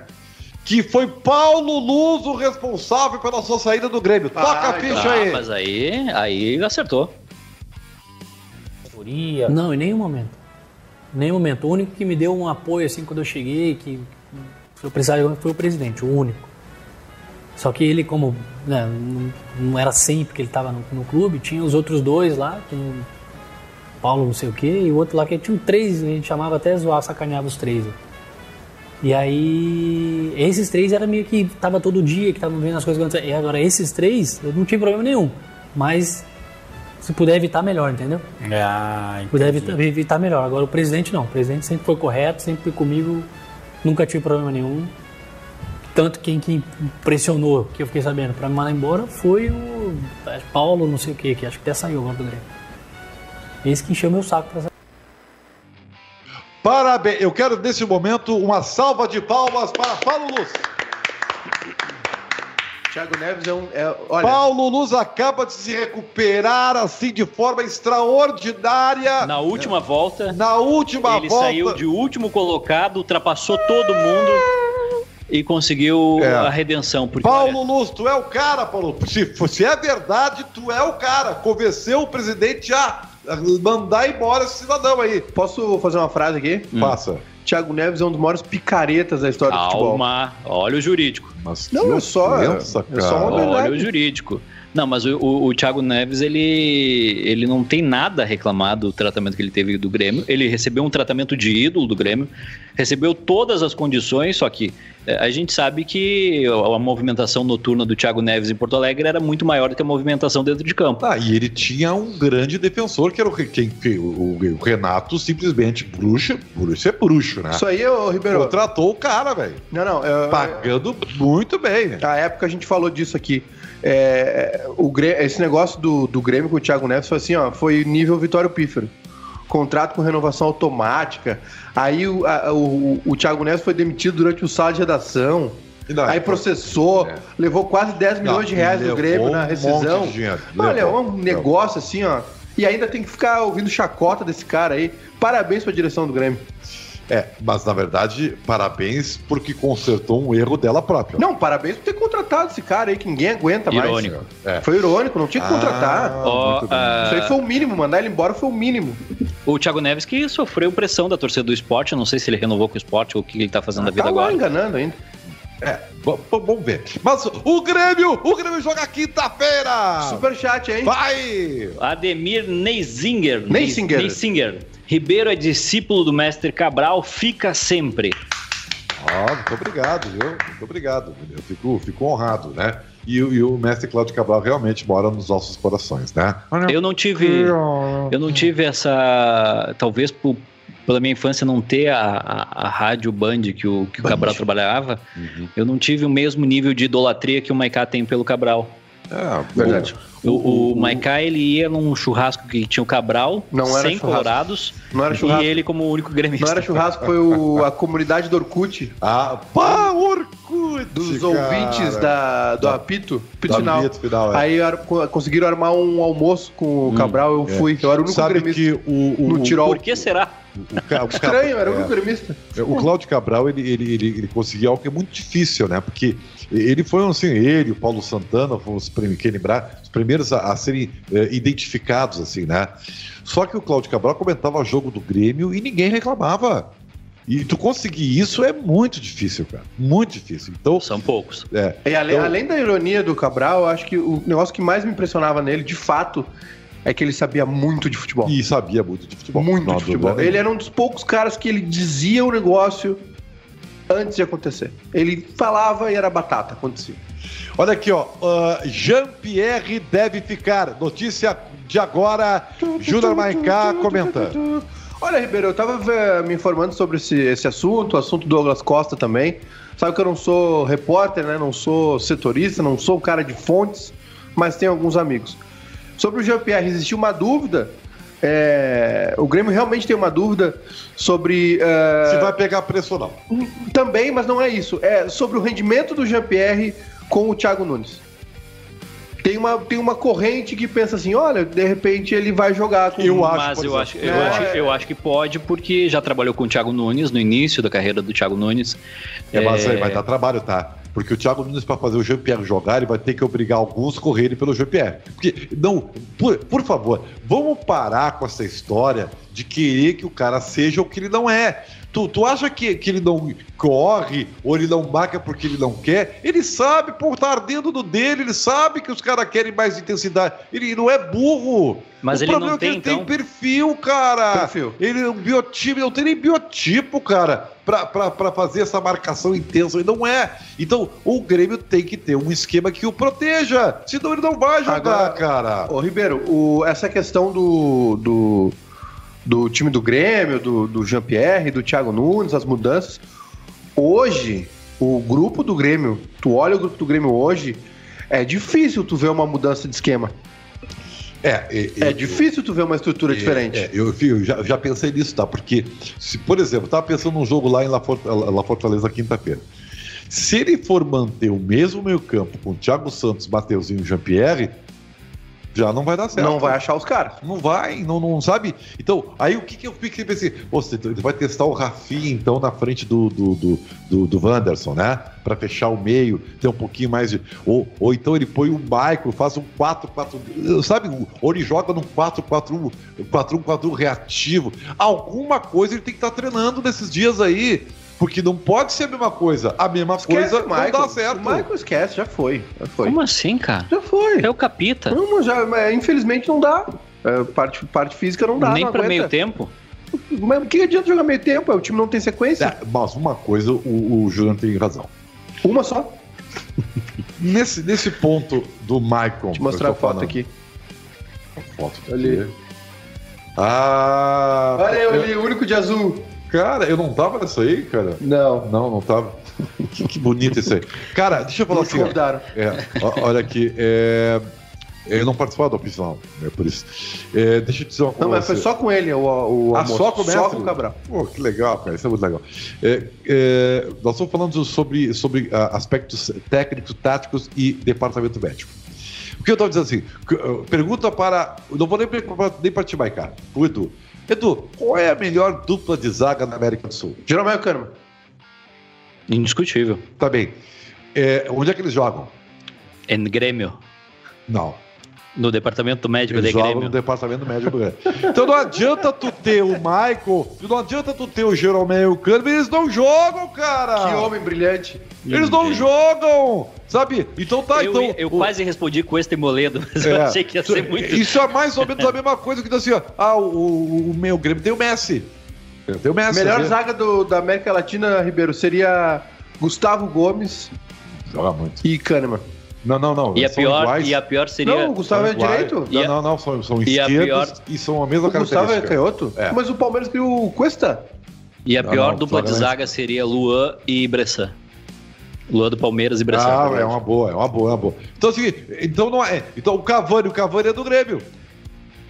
que foi Paulo Luz o responsável pela sua saída do Grêmio. Toca ah, a ficha tá, aí. Mas aí, aí acertou. Não, em nenhum momento. Em nenhum momento. O único que me deu um apoio assim quando eu cheguei, que eu precisava foi o presidente, o único. Só que ele, como né, não, era sempre que ele estava no, no, clube, tinha os outros dois lá, que Paulo não sei o quê, e o outro lá que tinha três, a gente chamava até zoar, sacaneava os três. E aí, esses três era meio que tava todo dia, que estavam vendo as coisas E agora, esses três, eu não tinha problema nenhum. Mas se puder evitar, melhor, entendeu? Ah, entendi. Puder evitar, evitar, melhor. Agora, o presidente não. O presidente sempre foi correto, sempre foi comigo, nunca tive problema nenhum. Tanto quem que pressionou, que eu fiquei sabendo, para me mandar embora foi o é, Paulo, não sei o que, que acho que até saiu agora do Grêmio. Esse que encheu meu saco pra Parabéns. Eu quero, nesse momento, uma salva de palmas para Paulo Luz. Thiago Neves é um. É, olha... Paulo Luz acaba de se recuperar assim de forma extraordinária. Na última volta. Na última ele volta. Ele saiu de último colocado, ultrapassou todo mundo e conseguiu é. a redenção. Porque, Paulo olha... Luz, tu é o cara, Paulo. Se, se é verdade, tu é o cara. Convenceu o presidente a mandar embora esse cidadão aí. Posso fazer uma frase aqui? Hum. Passa. Thiago Neves é um dos maiores picaretas da história Calma, do futebol. Calma, olha o jurídico. Mas não, é só, é só uma Olha o jurídico. Não, mas o, o, o, Thiago Neves, ele, ele não tem nada a reclamar do tratamento que ele teve do Grêmio. Ele recebeu um tratamento de ídolo do Grêmio, recebeu todas as condições, só que é, a gente sabe que a movimentação noturna do Thiago Neves em Porto Alegre era muito maior do que a movimentação dentro de campo. Ah, e ele tinha um grande defensor, que era o, quem, o, o Renato, simplesmente bruxo. Bruxo é bruxo, né? Isso aí, ô Ribeiro. Contratou o cara, velho. Não, não. Eu, Pagando muito bem. Na época a gente falou disso aqui. É, o, esse negócio do, do Grêmio com o Thiago Neves foi assim, ó, foi nível Vitório Pífero. Contrato com renovação automática. Aí o, a, o, o Thiago Neves foi demitido durante o sala de redação. Não, aí processou, é. levou quase 10 milhões não, de reais do Grêmio na rescisão. Um Olha, é um negócio assim, ó. E ainda tem que ficar ouvindo chacota desse cara aí. Parabéns pra direção do Grêmio. É, mas na verdade, parabéns porque consertou um erro dela própria. Não, parabéns por ter contratado esse cara aí que ninguém aguenta mais. Irônico. É. Foi irônico, não tinha que contratar. Ah, oh, uh... Isso aí foi o mínimo, mandar ele embora foi o mínimo. O Thiago Neves que sofreu pressão da torcida do esporte, não sei se ele renovou com o esporte ou o que ele tá fazendo ah, da vida tá agora. Tá enganando ainda. É, vamos ver. Mas o Grêmio, o Grêmio joga quinta-feira. Superchat, hein? Vai! Ademir Neisinger. Neisinger. Neisinger. Ribeiro é discípulo do mestre Cabral, fica sempre. Ah, muito obrigado, viu? Muito obrigado. Eu fico, fico honrado, né? E, e, o mestre Cláudio Cabral realmente mora nos nossos corações, né? Eu não tive, eu não tive essa, talvez por pela minha infância não ter a, a, a rádio Band que o, que o Cabral trabalhava, uhum. eu não tive o mesmo nível de idolatria que o Maiká tem pelo Cabral. É, verdade. O, o, o Maiká, ele ia num churrasco que tinha o Cabral, não 100 colorados, não era churrasco. e ele como único gremista. Não era churrasco, foi o, a comunidade do Orkut. Ah, pá, Orkut! Dos cara. ouvintes da, do apito, apito final. É. Aí ar, conseguiram armar um almoço com o hum, Cabral, eu é. fui, eu era o único Sabe gremista. Que o, o, no Tirol. Por que será? O, o Estranho, era o único é. gremista. O Cláudio Cabral, ele, ele, ele, ele conseguia algo que é muito difícil, né? Porque ele foi assim, ele, o Paulo Santana, os, quem lembrar, os primeiros a, a serem é, identificados, assim, né? Só que o Cláudio Cabral comentava o jogo do Grêmio e ninguém reclamava. E tu conseguir isso é muito difícil, cara. Muito difícil. Então, São poucos. É. E além, então... além da ironia do Cabral, eu acho que o negócio que mais me impressionava nele, de fato, é que ele sabia muito de futebol. E sabia muito de futebol. Muito de futebol. Ele era um dos poucos caras que ele dizia o negócio antes de acontecer. Ele falava e era batata, acontecia. Olha aqui, ó. Uh, Jean-Pierre deve ficar. Notícia de agora. Júnior Maicá comenta. Olha, Ribeiro, eu tava eh, me informando sobre esse, esse assunto, o assunto do Douglas Costa também. Sabe que eu não sou repórter, né? Não sou setorista, não sou cara de fontes, mas tenho alguns amigos. Sobre o Jean-Pierre, existiu uma dúvida é, o Grêmio realmente tem uma dúvida sobre. Uh, Se vai pegar preço ou não. Também, mas não é isso. É sobre o rendimento do Jean-Pierre com o Thiago Nunes. Tem uma, tem uma corrente que pensa assim: olha, de repente ele vai jogar com eu acho, Mas eu acho, eu, é... acho, eu acho que pode, porque já trabalhou com o Thiago Nunes no início da carreira do Thiago Nunes. É, mas é... vai dar trabalho, tá? Porque o Thiago Nunes, para fazer o Jean-Pierre jogar, ele vai ter que obrigar alguns a correrem pelo Jean-Pierre. Porque, não, por, por favor, vamos parar com essa história de querer que o cara seja o que ele não é. Tu, tu acha que, que ele não corre ou ele não marca porque ele não quer? Ele sabe, pô, tá ardendo no dele, ele sabe que os caras querem mais intensidade. Ele não é burro. Mas o ele problema não é que ele então... tem perfil, cara. Perfil. Ele é um biotipo, não tem nem biotipo, cara, pra fazer essa marcação intensa. Ele não é. Então, o Grêmio tem que ter um esquema que o proteja. Senão ele não vai jogar, Agora, cara. Ô, Ribeiro, o, essa questão do, do do time do Grêmio, do, do Jean-Pierre, do Thiago Nunes, as mudanças. Hoje, o grupo do Grêmio, tu olha o grupo do Grêmio hoje, é difícil tu ver uma mudança de esquema. É, é, é difícil tu ver uma estrutura é, diferente. É, eu, eu já, já, pensei nisso, tá? Porque, se, por exemplo, tava pensando num jogo lá em La, Fortaleza quinta-feira. Se ele for manter o mesmo meio campo com Thiago Santos, Mateuzinho e Jean-Pierre, já não vai dar certo. Não vai achar os caras. Não vai, não, não sabe. Então, aí o que, que eu fiquei pensei? Você vai testar o Rafinha, então, na frente do, do, do, do, do Wanderson, né? Para fechar o meio, ter um pouquinho mais de. Ou, ou então ele põe o Michael, faz um 4-4. Sabe? Ou ele joga num 4-4-1, 4-1-4-1 reativo. Alguma coisa ele tem que estar tá treinando nesses dias aí. Porque não pode ser a mesma coisa. A mesma esquece coisa Michael. não dá certo. O Michael esquece, já foi, já foi. Como assim, cara? Já foi. É o capita. Não, já, infelizmente não dá. É, parte, parte física não dá. Nem para meio tempo? Mas o que adianta jogar meio tempo? O time não tem sequência. É, mas uma coisa, o, o Juliano tem razão. Uma só? nesse, nesse ponto do Michael. Te mostrar a foto falando. aqui. A foto ali. Ah. Olha eu ali, o único de azul. Cara, eu não tava nessa aí, cara? Não. Não, não tava. que, que bonito isso aí. Cara, deixa eu falar assim. Convidaram. É, olha aqui. É, eu não participava do oficial, é por isso. É, deixa eu dizer uma coisa. Não, mas foi só com ele o, o ah, almoço. só com o Só com o Cabral. Pô, que legal, cara. Isso é muito legal. É, é, nós estamos falando sobre, sobre uh, aspectos técnicos, táticos e departamento médico. O que eu estava dizendo assim? Uh, pergunta para. Não vou nem, nem para Maicá. O Edu. Edu, qual é a melhor dupla de zaga na América do Sul? Jeromel Kahneman. Indiscutível. Tá bem. É, onde é que eles jogam? Em Grêmio. Não. No departamento médico Eles de Grêmio. no departamento médico do Grêmio. Então não adianta tu ter o Michael, não adianta tu ter o Jeromel e o Kahneman, eles não jogam, cara! Que homem brilhante. Eles não jogam! Sabe? Então tá, eu, então. Eu o... quase respondi com este moledo, mas é, eu achei que ia ser muito. Isso é mais ou menos a mesma coisa que assim, ó. Ah, o, o meu Grêmio tem o Messi. Tem o Messi. Melhor zaga do, da América Latina, Ribeiro, seria Gustavo Gomes. Joga muito. E Kahneman. Não, não, não. E a, pior, e a pior seria. Não, o Gustavo é direito. Não, não, não, são, são e esquerdos pior... e são a mesma o Gustavo é canhoto? É. Mas o Palmeiras criou o Cuesta. E a não, pior não, dupla de zaga seria Luan e Bressan. Luan do Palmeiras e Bressan. Ah, é uma boa, é uma boa, é uma boa. Então, assim, então não é. Então o Cavani, o Cavani é do Grêmio.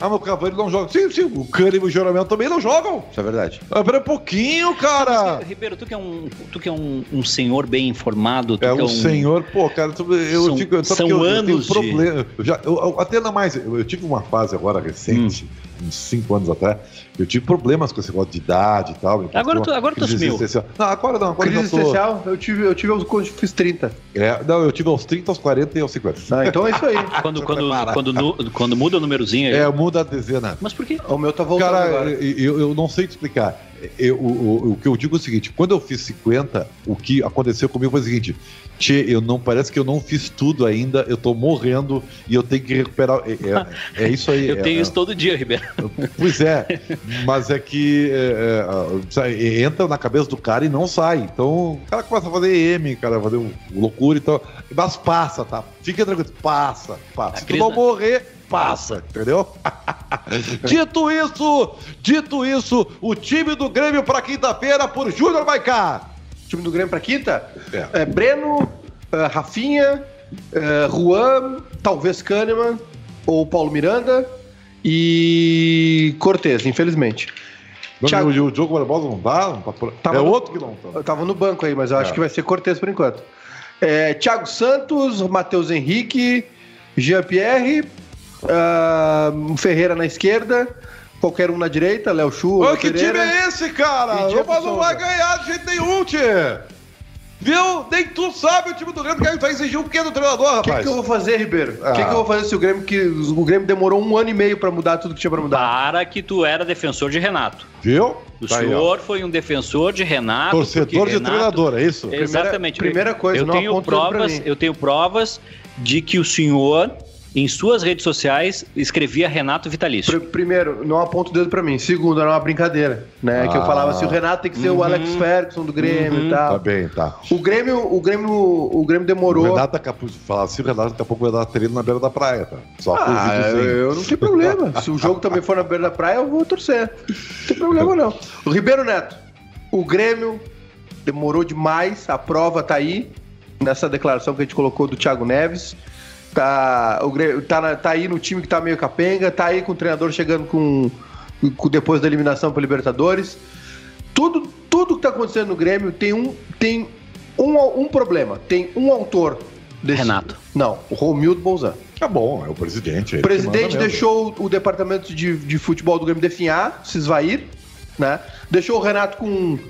Ah, mas o Cavani não joga. Sim, sim, o Cânimo e o Geramento também não jogam. Isso é verdade. Ah, pera um pouquinho, cara. Mas, Ribeiro, tu que é um, tu que é um, um senhor bem informado. é, um, é um senhor, pô, cara, tu, eu são, digo, são eu, anos eu problema. Eu já, eu, até na mais, eu, eu, tive uma fase agora recente, hum. Uns cinco anos atrás, eu tive problemas com esse negócio de idade e tal. Agora tu, agora tu assumiu. Não, agora não, agora crise eu tô... eu tive, eu tive aos, quando fiz 30. É, não, eu tive aos 30, aos 40 e aos 50. Ah, então é isso aí. quando, quando, quando, quando, muda o númerozinho aí. É, muda a dezena. Mas por quê? O meu tá voltando Cara, agora. Eu, eu não sei te explicar. Eu, o, o, o, que eu digo é o seguinte: quando eu fiz 50, o que aconteceu comigo foi o seguinte: Tchê, eu não parece que eu não fiz tudo ainda, eu tô morrendo e eu tenho que recuperar. É, é, é isso aí. eu tenho é, isso todo dia, Ribeiro. Pois é, mas é que é, é, entra na cabeça do cara e não sai. Então o cara começa a fazer M, cara, fazer loucura e tal. Mas passa, tá? Fica tranquilo, passa, passa. Se tu não morrer, passa, entendeu? dito isso, dito isso, o time do Grêmio para quinta-feira por Júnior Maicá. Time do Grêmio para quinta? É. é Breno, uh, Rafinha, uh, Juan, talvez Kahneman ou Paulo Miranda e Cortez, infelizmente. Thiago... E o Diogo Barbosa não? Não tá. Tava é no... outro que não tá. Eu tava no banco aí, mas eu é. acho que vai ser Cortez por enquanto. É, Thiago Santos, Matheus Henrique, Jean-Pierre, uh, Ferreira na esquerda, qualquer um na direita, Léo Chu. Ô, que Pereira. time é esse, cara? O não vai ganhar de jeito nenhum, tchê. Viu? Nem tu sabe o time do Grêmio que vai exigir o quê do treinador, rapaz? O que, que, eu vou fazer, Ribeiro? O ah. que, que, eu vou fazer se o Grêmio, que, o Grêmio demorou um ano e meio pra mudar tudo que tinha pra mudar? Para que tu era defensor de Renato. Viu? O tá senhor aí, foi um defensor de Renato. Torcedor de Renato... treinador, é isso? Exatamente. Primeira, primeira coisa, eu tenho provas, Eu tenho provas de que o senhor em suas redes sociais, escrevia Renato Vitalício. Primeiro, não aponta o dedo pra mim. Segundo, era uma brincadeira, né? Ah. Que eu falava assim, o Renato tem que ser uhum. o Alex Ferguson do Grêmio uhum. e tal. Tá bem, tá. O Grêmio, o Grêmio, o Grêmio demorou... O Renato daqui a pouco, falar assim, o Renato daqui a pouco vai dar treino na beira da praia, tá? Só ah, eu, eu não tenho problema. Se o jogo também for na beira da praia, eu vou torcer. Não tem problema não. O Ribeiro Neto, o Grêmio demorou demais, a prova tá aí, nessa declaração que a gente colocou do Thiago Neves. Tá, o, tá, tá aí no time que tá meio capenga, tá aí com o treinador chegando com, com depois da eliminação para Libertadores. Tudo, tudo que tá acontecendo no Grêmio tem um, tem um, um problema. Tem um autor desse. Renato. Não, o Romildo Bolzan. Tá bom, é o presidente. O presidente deixou o departamento de, de futebol do Grêmio definhar, se esvair, né? Deixou o Renato com uh,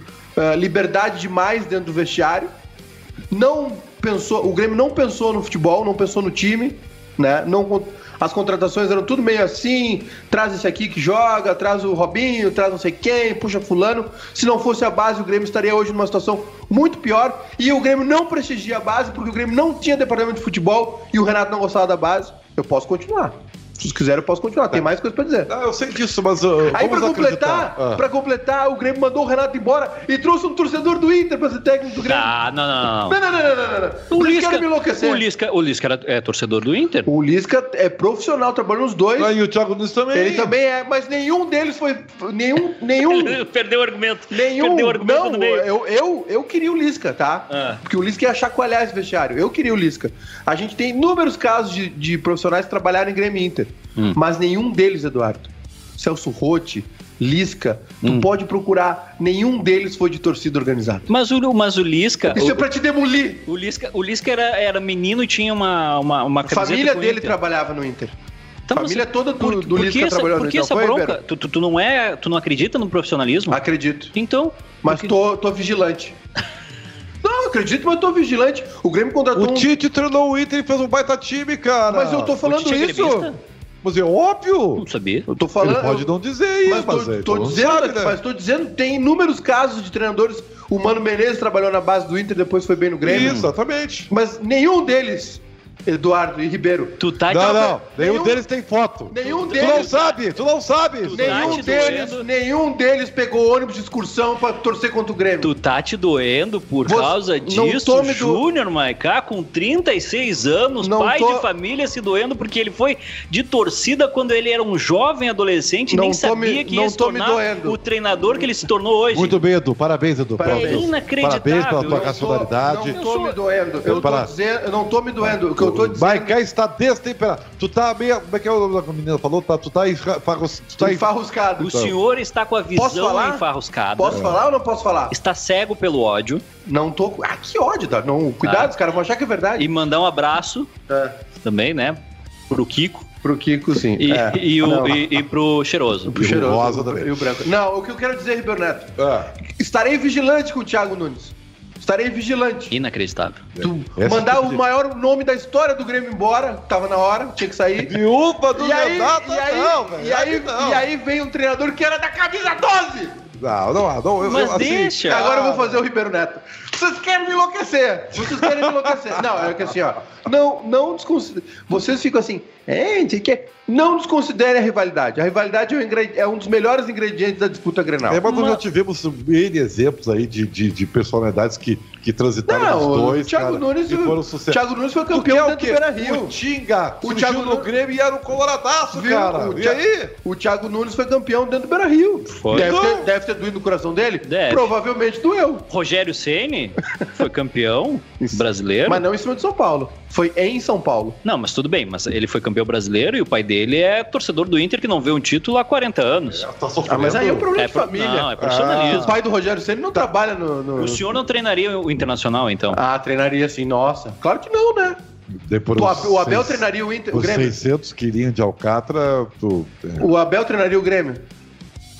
liberdade demais dentro do vestiário. Não pensou, o Grêmio não pensou no futebol, não pensou no time, né? Não, as contratações eram tudo meio assim, traz esse aqui que joga, traz o Robinho, traz não sei quem, puxa fulano. Se não fosse a base, o Grêmio estaria hoje numa situação muito pior. E o Grêmio não prestigia a base, porque o Grêmio não tinha departamento de futebol e o Renato não gostava da base. Eu posso continuar. Se quiser, eu posso continuar. Tem mais coisa pra dizer. Ah, eu sei disso, mas. Uh, Aí, pra completar, ah. pra completar, o Grêmio mandou o Renato embora e trouxe um torcedor do Inter pra ser técnico do Grêmio. Ah, não, não, não. Não, não, não, não, não. não. O Lisca, me enlouquecer. O Lisca, o Lisca era, é torcedor do Inter? O Lisca é profissional, trabalha nos dois. Ah, e o Thiago Nunes também. Ele também é, mas nenhum deles foi. Nenhum. nenhum Perdeu o argumento. Nenhum. Perdeu o argumento não, eu, eu, eu queria o Lisca, tá? Ah. Porque o Lisca ia chacoalhar esse vestiário. Eu queria o Lisca. A gente tem inúmeros casos de, de profissionais que trabalharam em Grêmio Inter. Hum. Mas nenhum deles, Eduardo, Celso Rotti, Lisca, tu hum. pode procurar, nenhum deles foi de torcida organizada. Mas o, mas o Lisca. Isso o, é pra te demolir. O Lisca, o Lisca era, era menino e tinha uma, uma, uma A família dele trabalhava no Inter. Então, família toda do, por, do Lisca essa, trabalhou no Inter. Por que essa bronca? Tu, tu, tu, não é, tu não acredita no profissionalismo? Acredito. Então. Mas porque... tô, tô vigilante. Não, acredito, mas eu tô vigilante. O Grêmio contratou. O um... Tite treinou o Inter e fez um baita time, cara. Mas eu tô falando é isso. Mas é óbvio. Não sabia. Eu tô falando. Ele pode não dizer isso, mas, tô, mas, tô dizendo, sabe, né? mas tô dizendo, tem inúmeros casos de treinadores. O Mano Menezes trabalhou na base do Inter, depois foi bem no Grêmio. Exatamente. Mas nenhum deles Eduardo e Ribeiro. Tu tá Não, não. Nenhum, nenhum deles tem foto. Nenhum tu deles. Tu não sabe, tu não sabe. Tu tá nenhum, deles, doendo. nenhum deles pegou ônibus de excursão pra torcer contra o Grêmio. Tu tá te doendo por Você, causa disso, Júnior do... Maicá, com 36 anos, não pai tô... de família, se doendo porque ele foi de torcida quando ele era um jovem adolescente e nem sabia me, que ia se tornar o treinador que ele se tornou hoje. Muito bem, Edu. Parabéns, Edu. Parabéns. É inacreditável. Parabéns pela tua racionalidade. Não tô me doendo. Eu, tô dizendo, eu não tô me doendo. O que eu tô dizendo... Maicá está destemperado. Tu tá meio. Como é que é o nome da menina falou? Tá, tu tá, enfarrus, tu tá enfarruscado. O senhor está com a visão enfarruscada. Posso falar ou não posso falar? Está cego pelo ódio. Não tô. Ah, que ódio, tá? Não, cuidado, ah. os caras vão achar que é verdade. E mandar um abraço é. também, né? Pro Kiko. Pro Kiko, sim. E, é. e, o, e, e, pro cheiroso. Pro cheiroso. O rosa também. E o branco. Não, o que eu quero dizer, Ribeiro Neto. É. Estarei vigilante com o Thiago Nunes. Estarei vigilante. Inacreditável. Tu mandar o maior nome da história do Grêmio embora, tava na hora, tinha que sair. Viúva do e aí, e aí, não, velho. E aí, não. e aí vem um treinador que era da camisa 12! Não, não, não. Eu, Mas eu, assim, deixa. Agora eu vou fazer o Ribeiro Neto. Vocês querem me enlouquecer. Vocês querem me enlouquecer. Não, é que assim, ó. Não, não desconsidere. Vocês ficam assim, é, que não desconsidere a rivalidade. A rivalidade é, é um dos melhores ingredientes da disputa Grenal. É, mas nós já tivemos N exemplos aí de, de, de personalidades que, que transitaram não, os dois. O Thiago cara, Nunes, foram sucesso. Thiago Nunes foi campeão dentro do Beira Rio. O Tinga, o Thiago no Grêmio e era um coloradaço, Viu? cara. O e aí? O Thiago Nunes foi campeão dentro do Beira Rio. Foi. Deve, ter, deve ter doído no coração dele? Deve. Provavelmente doeu. Rogério Ceni foi campeão brasileiro. Mas não em cima de São Paulo. Foi em São Paulo. Não, mas tudo bem. Mas ele foi campeão brasileiro e o pai dele é torcedor do Inter que não vê um título há 40 anos. É, tá ah, mas aí é um problema é, de família. Não, é profissionalismo. Ah, o pai do Rogério Ceni não tá. trabalha no, no, O senhor não treinaria o Internacional, então? Ah, treinaria sim. Nossa. Claro que não, né? Depois o, Abel seis, treinaria o Inter, o Grêmio. 600 quilinhos de Alcatra, tu... O Abel treinaria o Grêmio.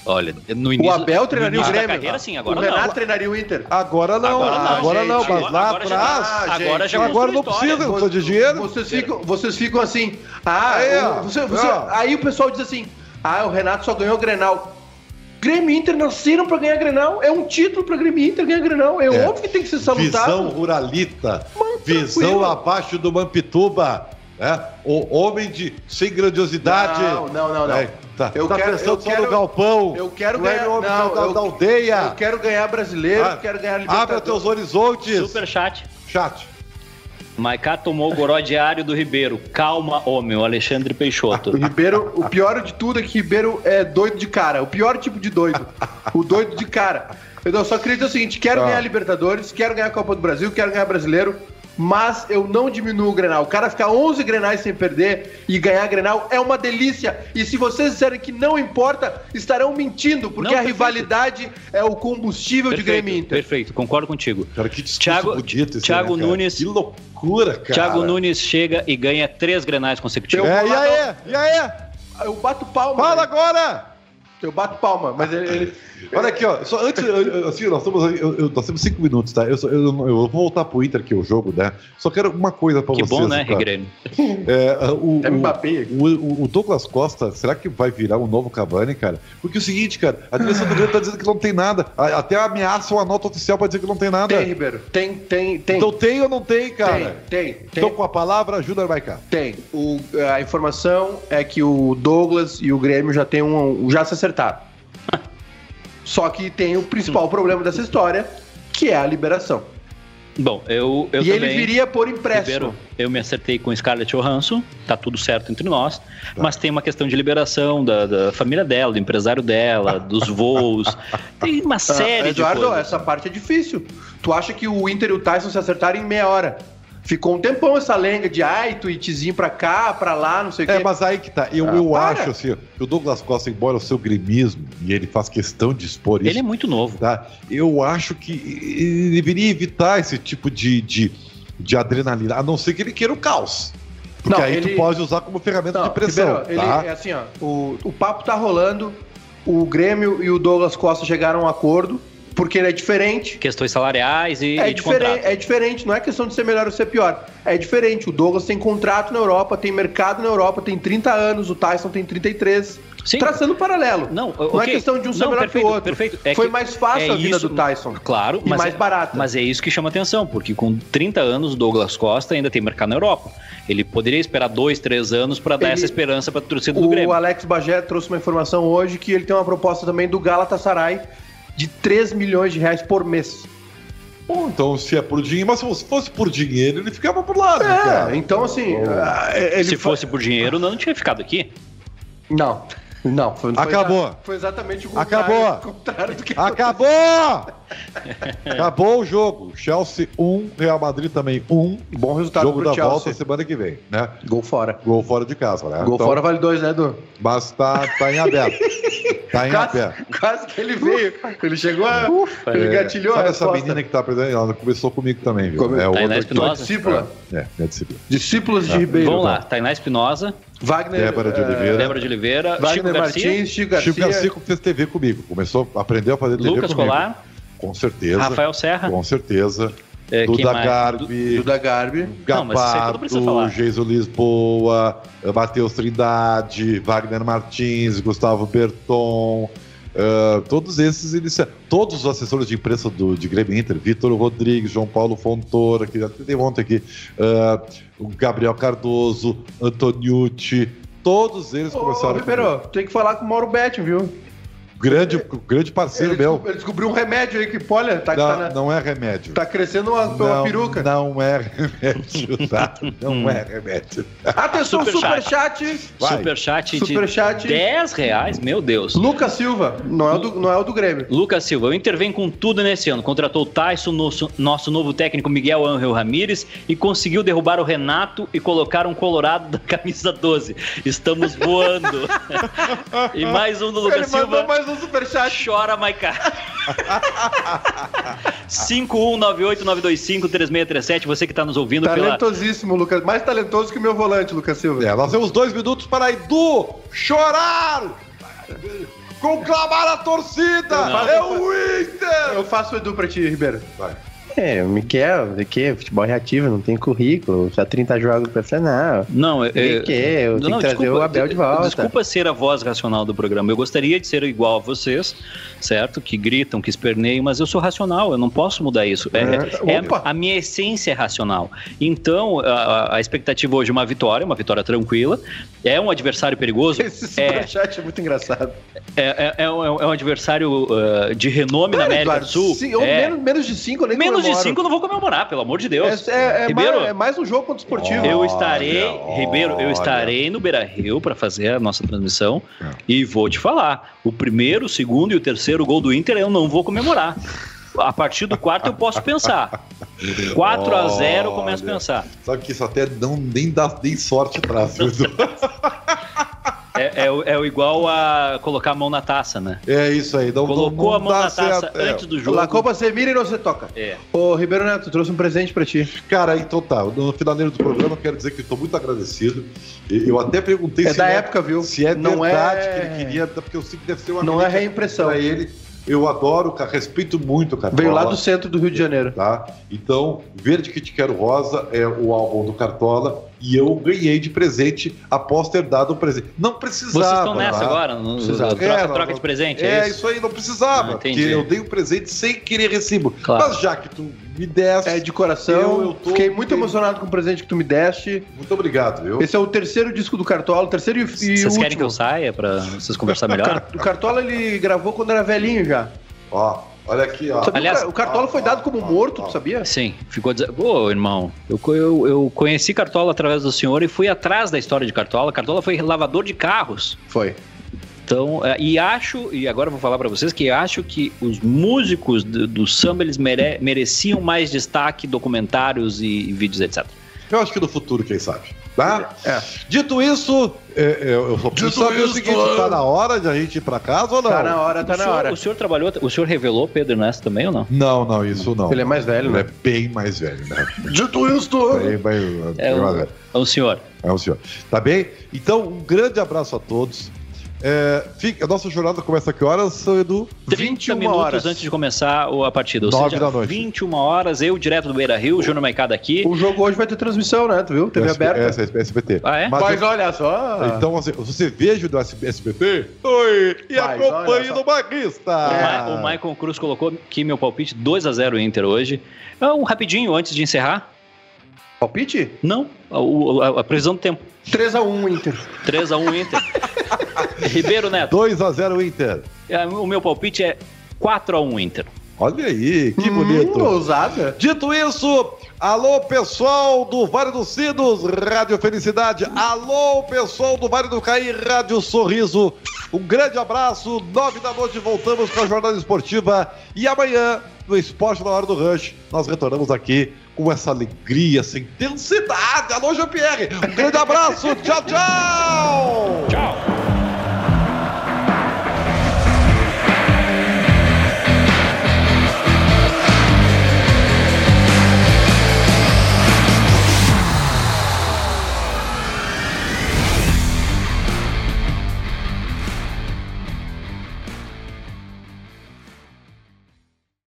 Olha, no início. O Abel treinaria o Grêmio. Carreira, sim, agora o Renato não. treinaria o Inter. Agora não. Agora não, agora não mas lá agora atrás. Já, agora já Agora não precisa, não precisa de dinheiro. Vocês ficam, vocês ficam assim. Ah, é, você, você, aí o pessoal diz assim: ah, o Renato só ganhou o Grenal. Grêmio e Inter nasceram para ganhar Grenal. É um título para Grêmio e Inter ganhar Grenal. É, é, óbvio que tem que ser salutado. Visão ruralita. Mas, visão tranquilo. abaixo do Mampituba. É, o homem de sem grandiosidade. Não, não, não, não. É, tá, eu tá quero, pensando eu só quero, no galpão. Eu quero ganhar. Não, da, eu, da, aldeia. Eu quero ganhar brasileiro, ah, quero ganhar Libertadores. Abre teus horizontes. Super chat. Chat. Maiká tomou o goró diário do Ribeiro. Calma, homem, o Alexandre Peixoto. O Ribeiro, o pior de tudo é que Ribeiro é doido de cara. O pior tipo de doido. o doido de cara. Eu só acredito o seguinte: quero ah. ganhar Libertadores, quero ganhar a Copa do Brasil, quero ganhar Brasileiro mas eu não diminuo o Grenal. O cara ficar 11 Grenais sem perder e ganhar Grenal é uma delícia. E se vocês disserem que não importa, estarão mentindo, porque não, a rivalidade é o combustível perfeito, de Grêmio Inter. Perfeito, concordo contigo. Cara, que Thiago, bonito esse Thiago né, Nunes. Que loucura, cara. Thiago Nunes chega e ganha três Grenais consecutivos. É, e aí? E aí? Eu bato palma. Fala aí. agora! Eu bato palma, mas ele. ele... Olha aqui, ó. Só antes, assim, nós estamos, eu, eu, nós temos cinco minutos, tá? Eu, eu, eu, vou voltar pro Inter, que é o jogo, né? Só quero uma coisa pra que vocês. Que bom, né, Rigrêmio? É, o, é Mbappé. O, o, o, Douglas Costa, será que vai virar um novo Cavani, cara? Porque é o seguinte, cara, a direção do Grêmio tá dizendo que não tem nada. Até ameaça uma nota oficial pra dizer que não tem nada. Tem, Ribeiro. Tem, tem, tem. Então tem ou não tem, cara? Tem, tem. Então com a palavra, ajuda vai cá. Tem. O, a informação é que o Douglas e o Grêmio já tem um. já se acertaram. Só que tem o principal problema dessa história, que é a liberação. Bom, eu, eu e também, ele viria por empréstimo. Ribeiro, eu me acertei com Scarlett Johansson, tá tudo certo entre nós, tá. mas tem uma questão de liberação da, da, família dela, do empresário dela, dos voos, tem uma ah, série ah, Eduardo, de coisas. essa parte é difícil. Tu acha que o Inter e o Tyson se acertaram em meia hora? Ficou um tempão essa lenga de ai, tweetzinho pra cá, pra lá, não sei o é, quê. É, mas aí que tá. Eu, ah, eu acho assim, que o Douglas Costa, embora o seu gremismo, e ele faz questão de expor isso. Ele é muito novo. Tá? Eu acho que ele deveria evitar esse tipo de, de, de adrenalina, a não ser que ele queira o caos. Porque não, aí ele... tu pode usar como ferramenta não, de pressão. Ribeiro, tá? é assim, ó. O, o papo tá rolando, o Grêmio e o Douglas Costa chegaram a um acordo porque é diferente. Questões salariais e, é e diferente. É diferente, não é questão de ser melhor ou ser pior. É diferente. O Douglas tem contrato na Europa, tem mercado na Europa, tem 30 anos, o Tyson tem 33. Sim. Traçando um paralelo. Não, não okay. é questão de um ser não, melhor perfeito, que o outro. Perfeito. É Foi mais fácil é a vida isso, do Tyson. Claro, e mas mais é, barata. Mas é isso que chama atenção, porque com 30 anos o Douglas Costa ainda tem mercado na Europa. Ele poderia esperar dois, três anos para dar Ele, essa esperança para a torcida do Grêmio. O Alex Bagé trouxe uma informação hoje que ele tem uma proposta também do Galatasaray de 3 milhões de reais por mês. Bom, então se é por dinheiro, mas se fosse por dinheiro, ele ficava por lá. É, cara. então assim. Oh. se fosse por dinheiro, não tinha ficado aqui. Não. Não, foi, Acabou. Foi, foi exatamente o contrário, Acabou. contrário do que Acabou! Acabou o jogo. Chelsea 1, Real Madrid também 1. Bom resultado Jogo pro da Chelsea. volta semana que vem, né? Gol fora. Gol fora de casa, né? Gol então, fora vale dois, né, Edu? Mas tá, tá em aberto. tá em quase, aberto. Quase que ele veio. Ele chegou a. Ufa, ele é, gatilhou sabe a essa menina que tá aprendendo? Ela começou comigo também, viu? Come... É outra Espinosa. discípula. É, é discípula. Discípulos de Ribeiro. Vamos lá, Tainá Espinosa. Wagner. Débora de Oliveira. Débora de Oliveira. Wagner Chico Martins, Garcia. Chico Garcia. Chico Garcia fez TV comigo. Começou, aprendeu a fazer TV Lucas comigo. Colar. Com certeza. Rafael Serra. Com certeza. É, Duda Garbi. Duda Garbi. Gapato, Geiso Lisboa, Matheus Trindade, Wagner Martins, Gustavo Berton. Uh, todos esses iniciaram. Todos os assessores de imprensa do, de Grêmio Inter, Vitor Rodrigues, João Paulo Fontoura, que já tem ontem aqui, uh, o Gabriel Cardoso, Antoniucci, todos eles Ô, começaram. Ribeiro, tem que falar com o Mauro Betti, viu? Grande, grande parceiro ele meu. Descobriu, ele descobriu um remédio aí que, olha, tá, não, tá na, não é remédio. Tá crescendo uma, uma não, peruca. Não é remédio, tá? Não é remédio. Atenção, Superchat. superchat. Superchat de Superchat. 10 reais, meu Deus. Lucas Silva, não é, o do, não é o do Grêmio. Lucas Silva, o Inter vem com tudo nesse ano. Contratou o Tyson, nosso, nosso novo técnico Miguel Ángel Ramírez e conseguiu derrubar o Renato e colocar um colorado da camisa 12. Estamos voando. e mais um do Lucas Ele Silva. mandou mais um superchat. Chora, Maiká. 51989253637, você que está nos ouvindo pela... Talentosíssimo, Lucas. Mais talentoso que o meu volante, Lucas Silva. É, nós temos dois minutos para Edu chorar! Conclamar a torcida! Não. É o Inter! Eu faço o Edu pra ti, Ribeiro. Vai. É, o Miquel, de que? Futebol reativo, não tem currículo, já 30 jogos profissional. Não, é, De que? Eu tenho que trazer o Abel de volta. Desculpa ser a voz racional do programa. Eu gostaria de ser igual a vocês, certo? Que gritam, que esperneiam, mas eu sou racional, eu não posso mudar isso. É, é, Opa. a minha essência é racional. Então, a, a expectativa hoje é uma vitória, uma vitória tranquila. É um adversário perigoso. Esse é, superchat é, muito engraçado. é, é, é um, é um adversário uh, de renome na América Eduardo, do Sul. sim, ou É. menos, menos de 5, eu nem Menos de comemoro. 5 eu não vou comemorar, pelo amor de Deus. É, é, é, Ribeiro, mais, é mais um jogo contra o esportivo. eu estarei, olha. Ribeiro, eu estarei no Beira Rio para fazer a nossa transmissão É. e vou te falar: o primeiro, o segundo e o terceiro gol do Inter eu não vou comemorar. A partir do quarto eu posso pensar. 4 a 0 eu começo a pensar. Sabe que isso até não, nem dá nem sorte Edu? É, é, o- é o igual a colocar a mão na taça, né? É isso aí. Não, Colocou a mão na taça certo. É. antes do jogo. La Copa você mira e não se toca. É. Ô, Ribeiro Neto, trouxe um presente pra ti. Cara, então tá. No finaleiro do programa, eu quero dizer que estou muito agradecido. Eu até perguntei É se da época, viu? Se é Não verdade é- que ele queria, porque eu sei que deve ser uma Não é reimpressão. Pra ele. Eu adoro, cara, respeito muito o Cartola. Veio lá do centro do Rio de Janeiro. Tá? Então, Verde que te quero rosa é o álbum do Cartola e eu ganhei de presente após ter dado um presente. Não precisava. Vocês estão nessa tá? agora? No, Precisava. troca, É, troca não- de presente? É, É, isso aí, não precisava. Ah, porque eu dei um presente sem querer recibo. Claro. Mas já que tu me desse. É de coração. Eu- eu tô- Fiquei muito emocionado com o presente que tu me deste. Muito obrigado, viu? Esse é o terceiro disco do Cartola, o terceiro e, e Vocês último. querem que eu saia para vocês conversar O melhor? O Cartola ele gravou quando era velhinho já. Ó, olha aqui, ó. Sabia Aliás- o Cartola foi dado como ó, morto, ó. tu sabia? Sim, ficou. Ô, irmão, eu, eu, eu conheci Cartola através do senhor e fui atrás da história de Cartola. Cartola foi lavador de carros. Foi. Então, é, e acho, e agora eu vou falar pra vocês que acho que os músicos do, do samba eles mere- mereciam mais destaque, documentários e, vídeos, etc. Eu acho que no futuro, quem sabe. Tá? É. Dito isso, é, é, eu só preciso saber o isso, seguinte: é. tá na hora de a gente ir pra casa ou não? Tá na hora, tá o, na senhor, hora. o senhor trabalhou, o senhor revelou Pedro Ernesto também ou não? Não, não, isso não. Ele é mais velho, Ele né? é bem mais velho, né? Dito isso, Bem, bem, É bem mais o, velho. é o senhor. É o senhor. Tá bem? Então, um grande abraço a todos. É, fica, a nossa jornada começa a que horas, Edu? 30 minutos horas. antes de começar a partida. Ou 9 seja, da noite. 21 horas, eu direto do Beira Rio, o Júnior Maicada aqui. O jogo hoje vai ter transmissão, né? Tu viu? TV aberta. É, SBT. Ah, é? Mas, Mas eu... olha só. Então, assim, você veja do SBT Oi, e acompanhe no Barrista. É. O, Michael Cruz colocou aqui meu palpite 2x0 Inter hoje. Um rapidinho, antes de encerrar. Palpite? Não, a, a, a previsão do tempo. 3x1 Inter. 3x1 Inter. Ribeiro Neto. 2x0 Inter. É, o meu palpite é 4x1 Inter. Olha aí, que hum, bonito. Ousada. Dito isso, alô pessoal do Vale dos Sinos, Rádio Felicidade. Alô pessoal do Vale do Caí, Rádio Sorriso. Um grande abraço. Nove da noite voltamos com a jornada esportiva. E amanhã, no Esporte na Hora do Rush, nós retornamos aqui com essa alegria, essa intensidade. Alô, Jean-Pierre. Um grande abraço. tchau, tchau. Tchau.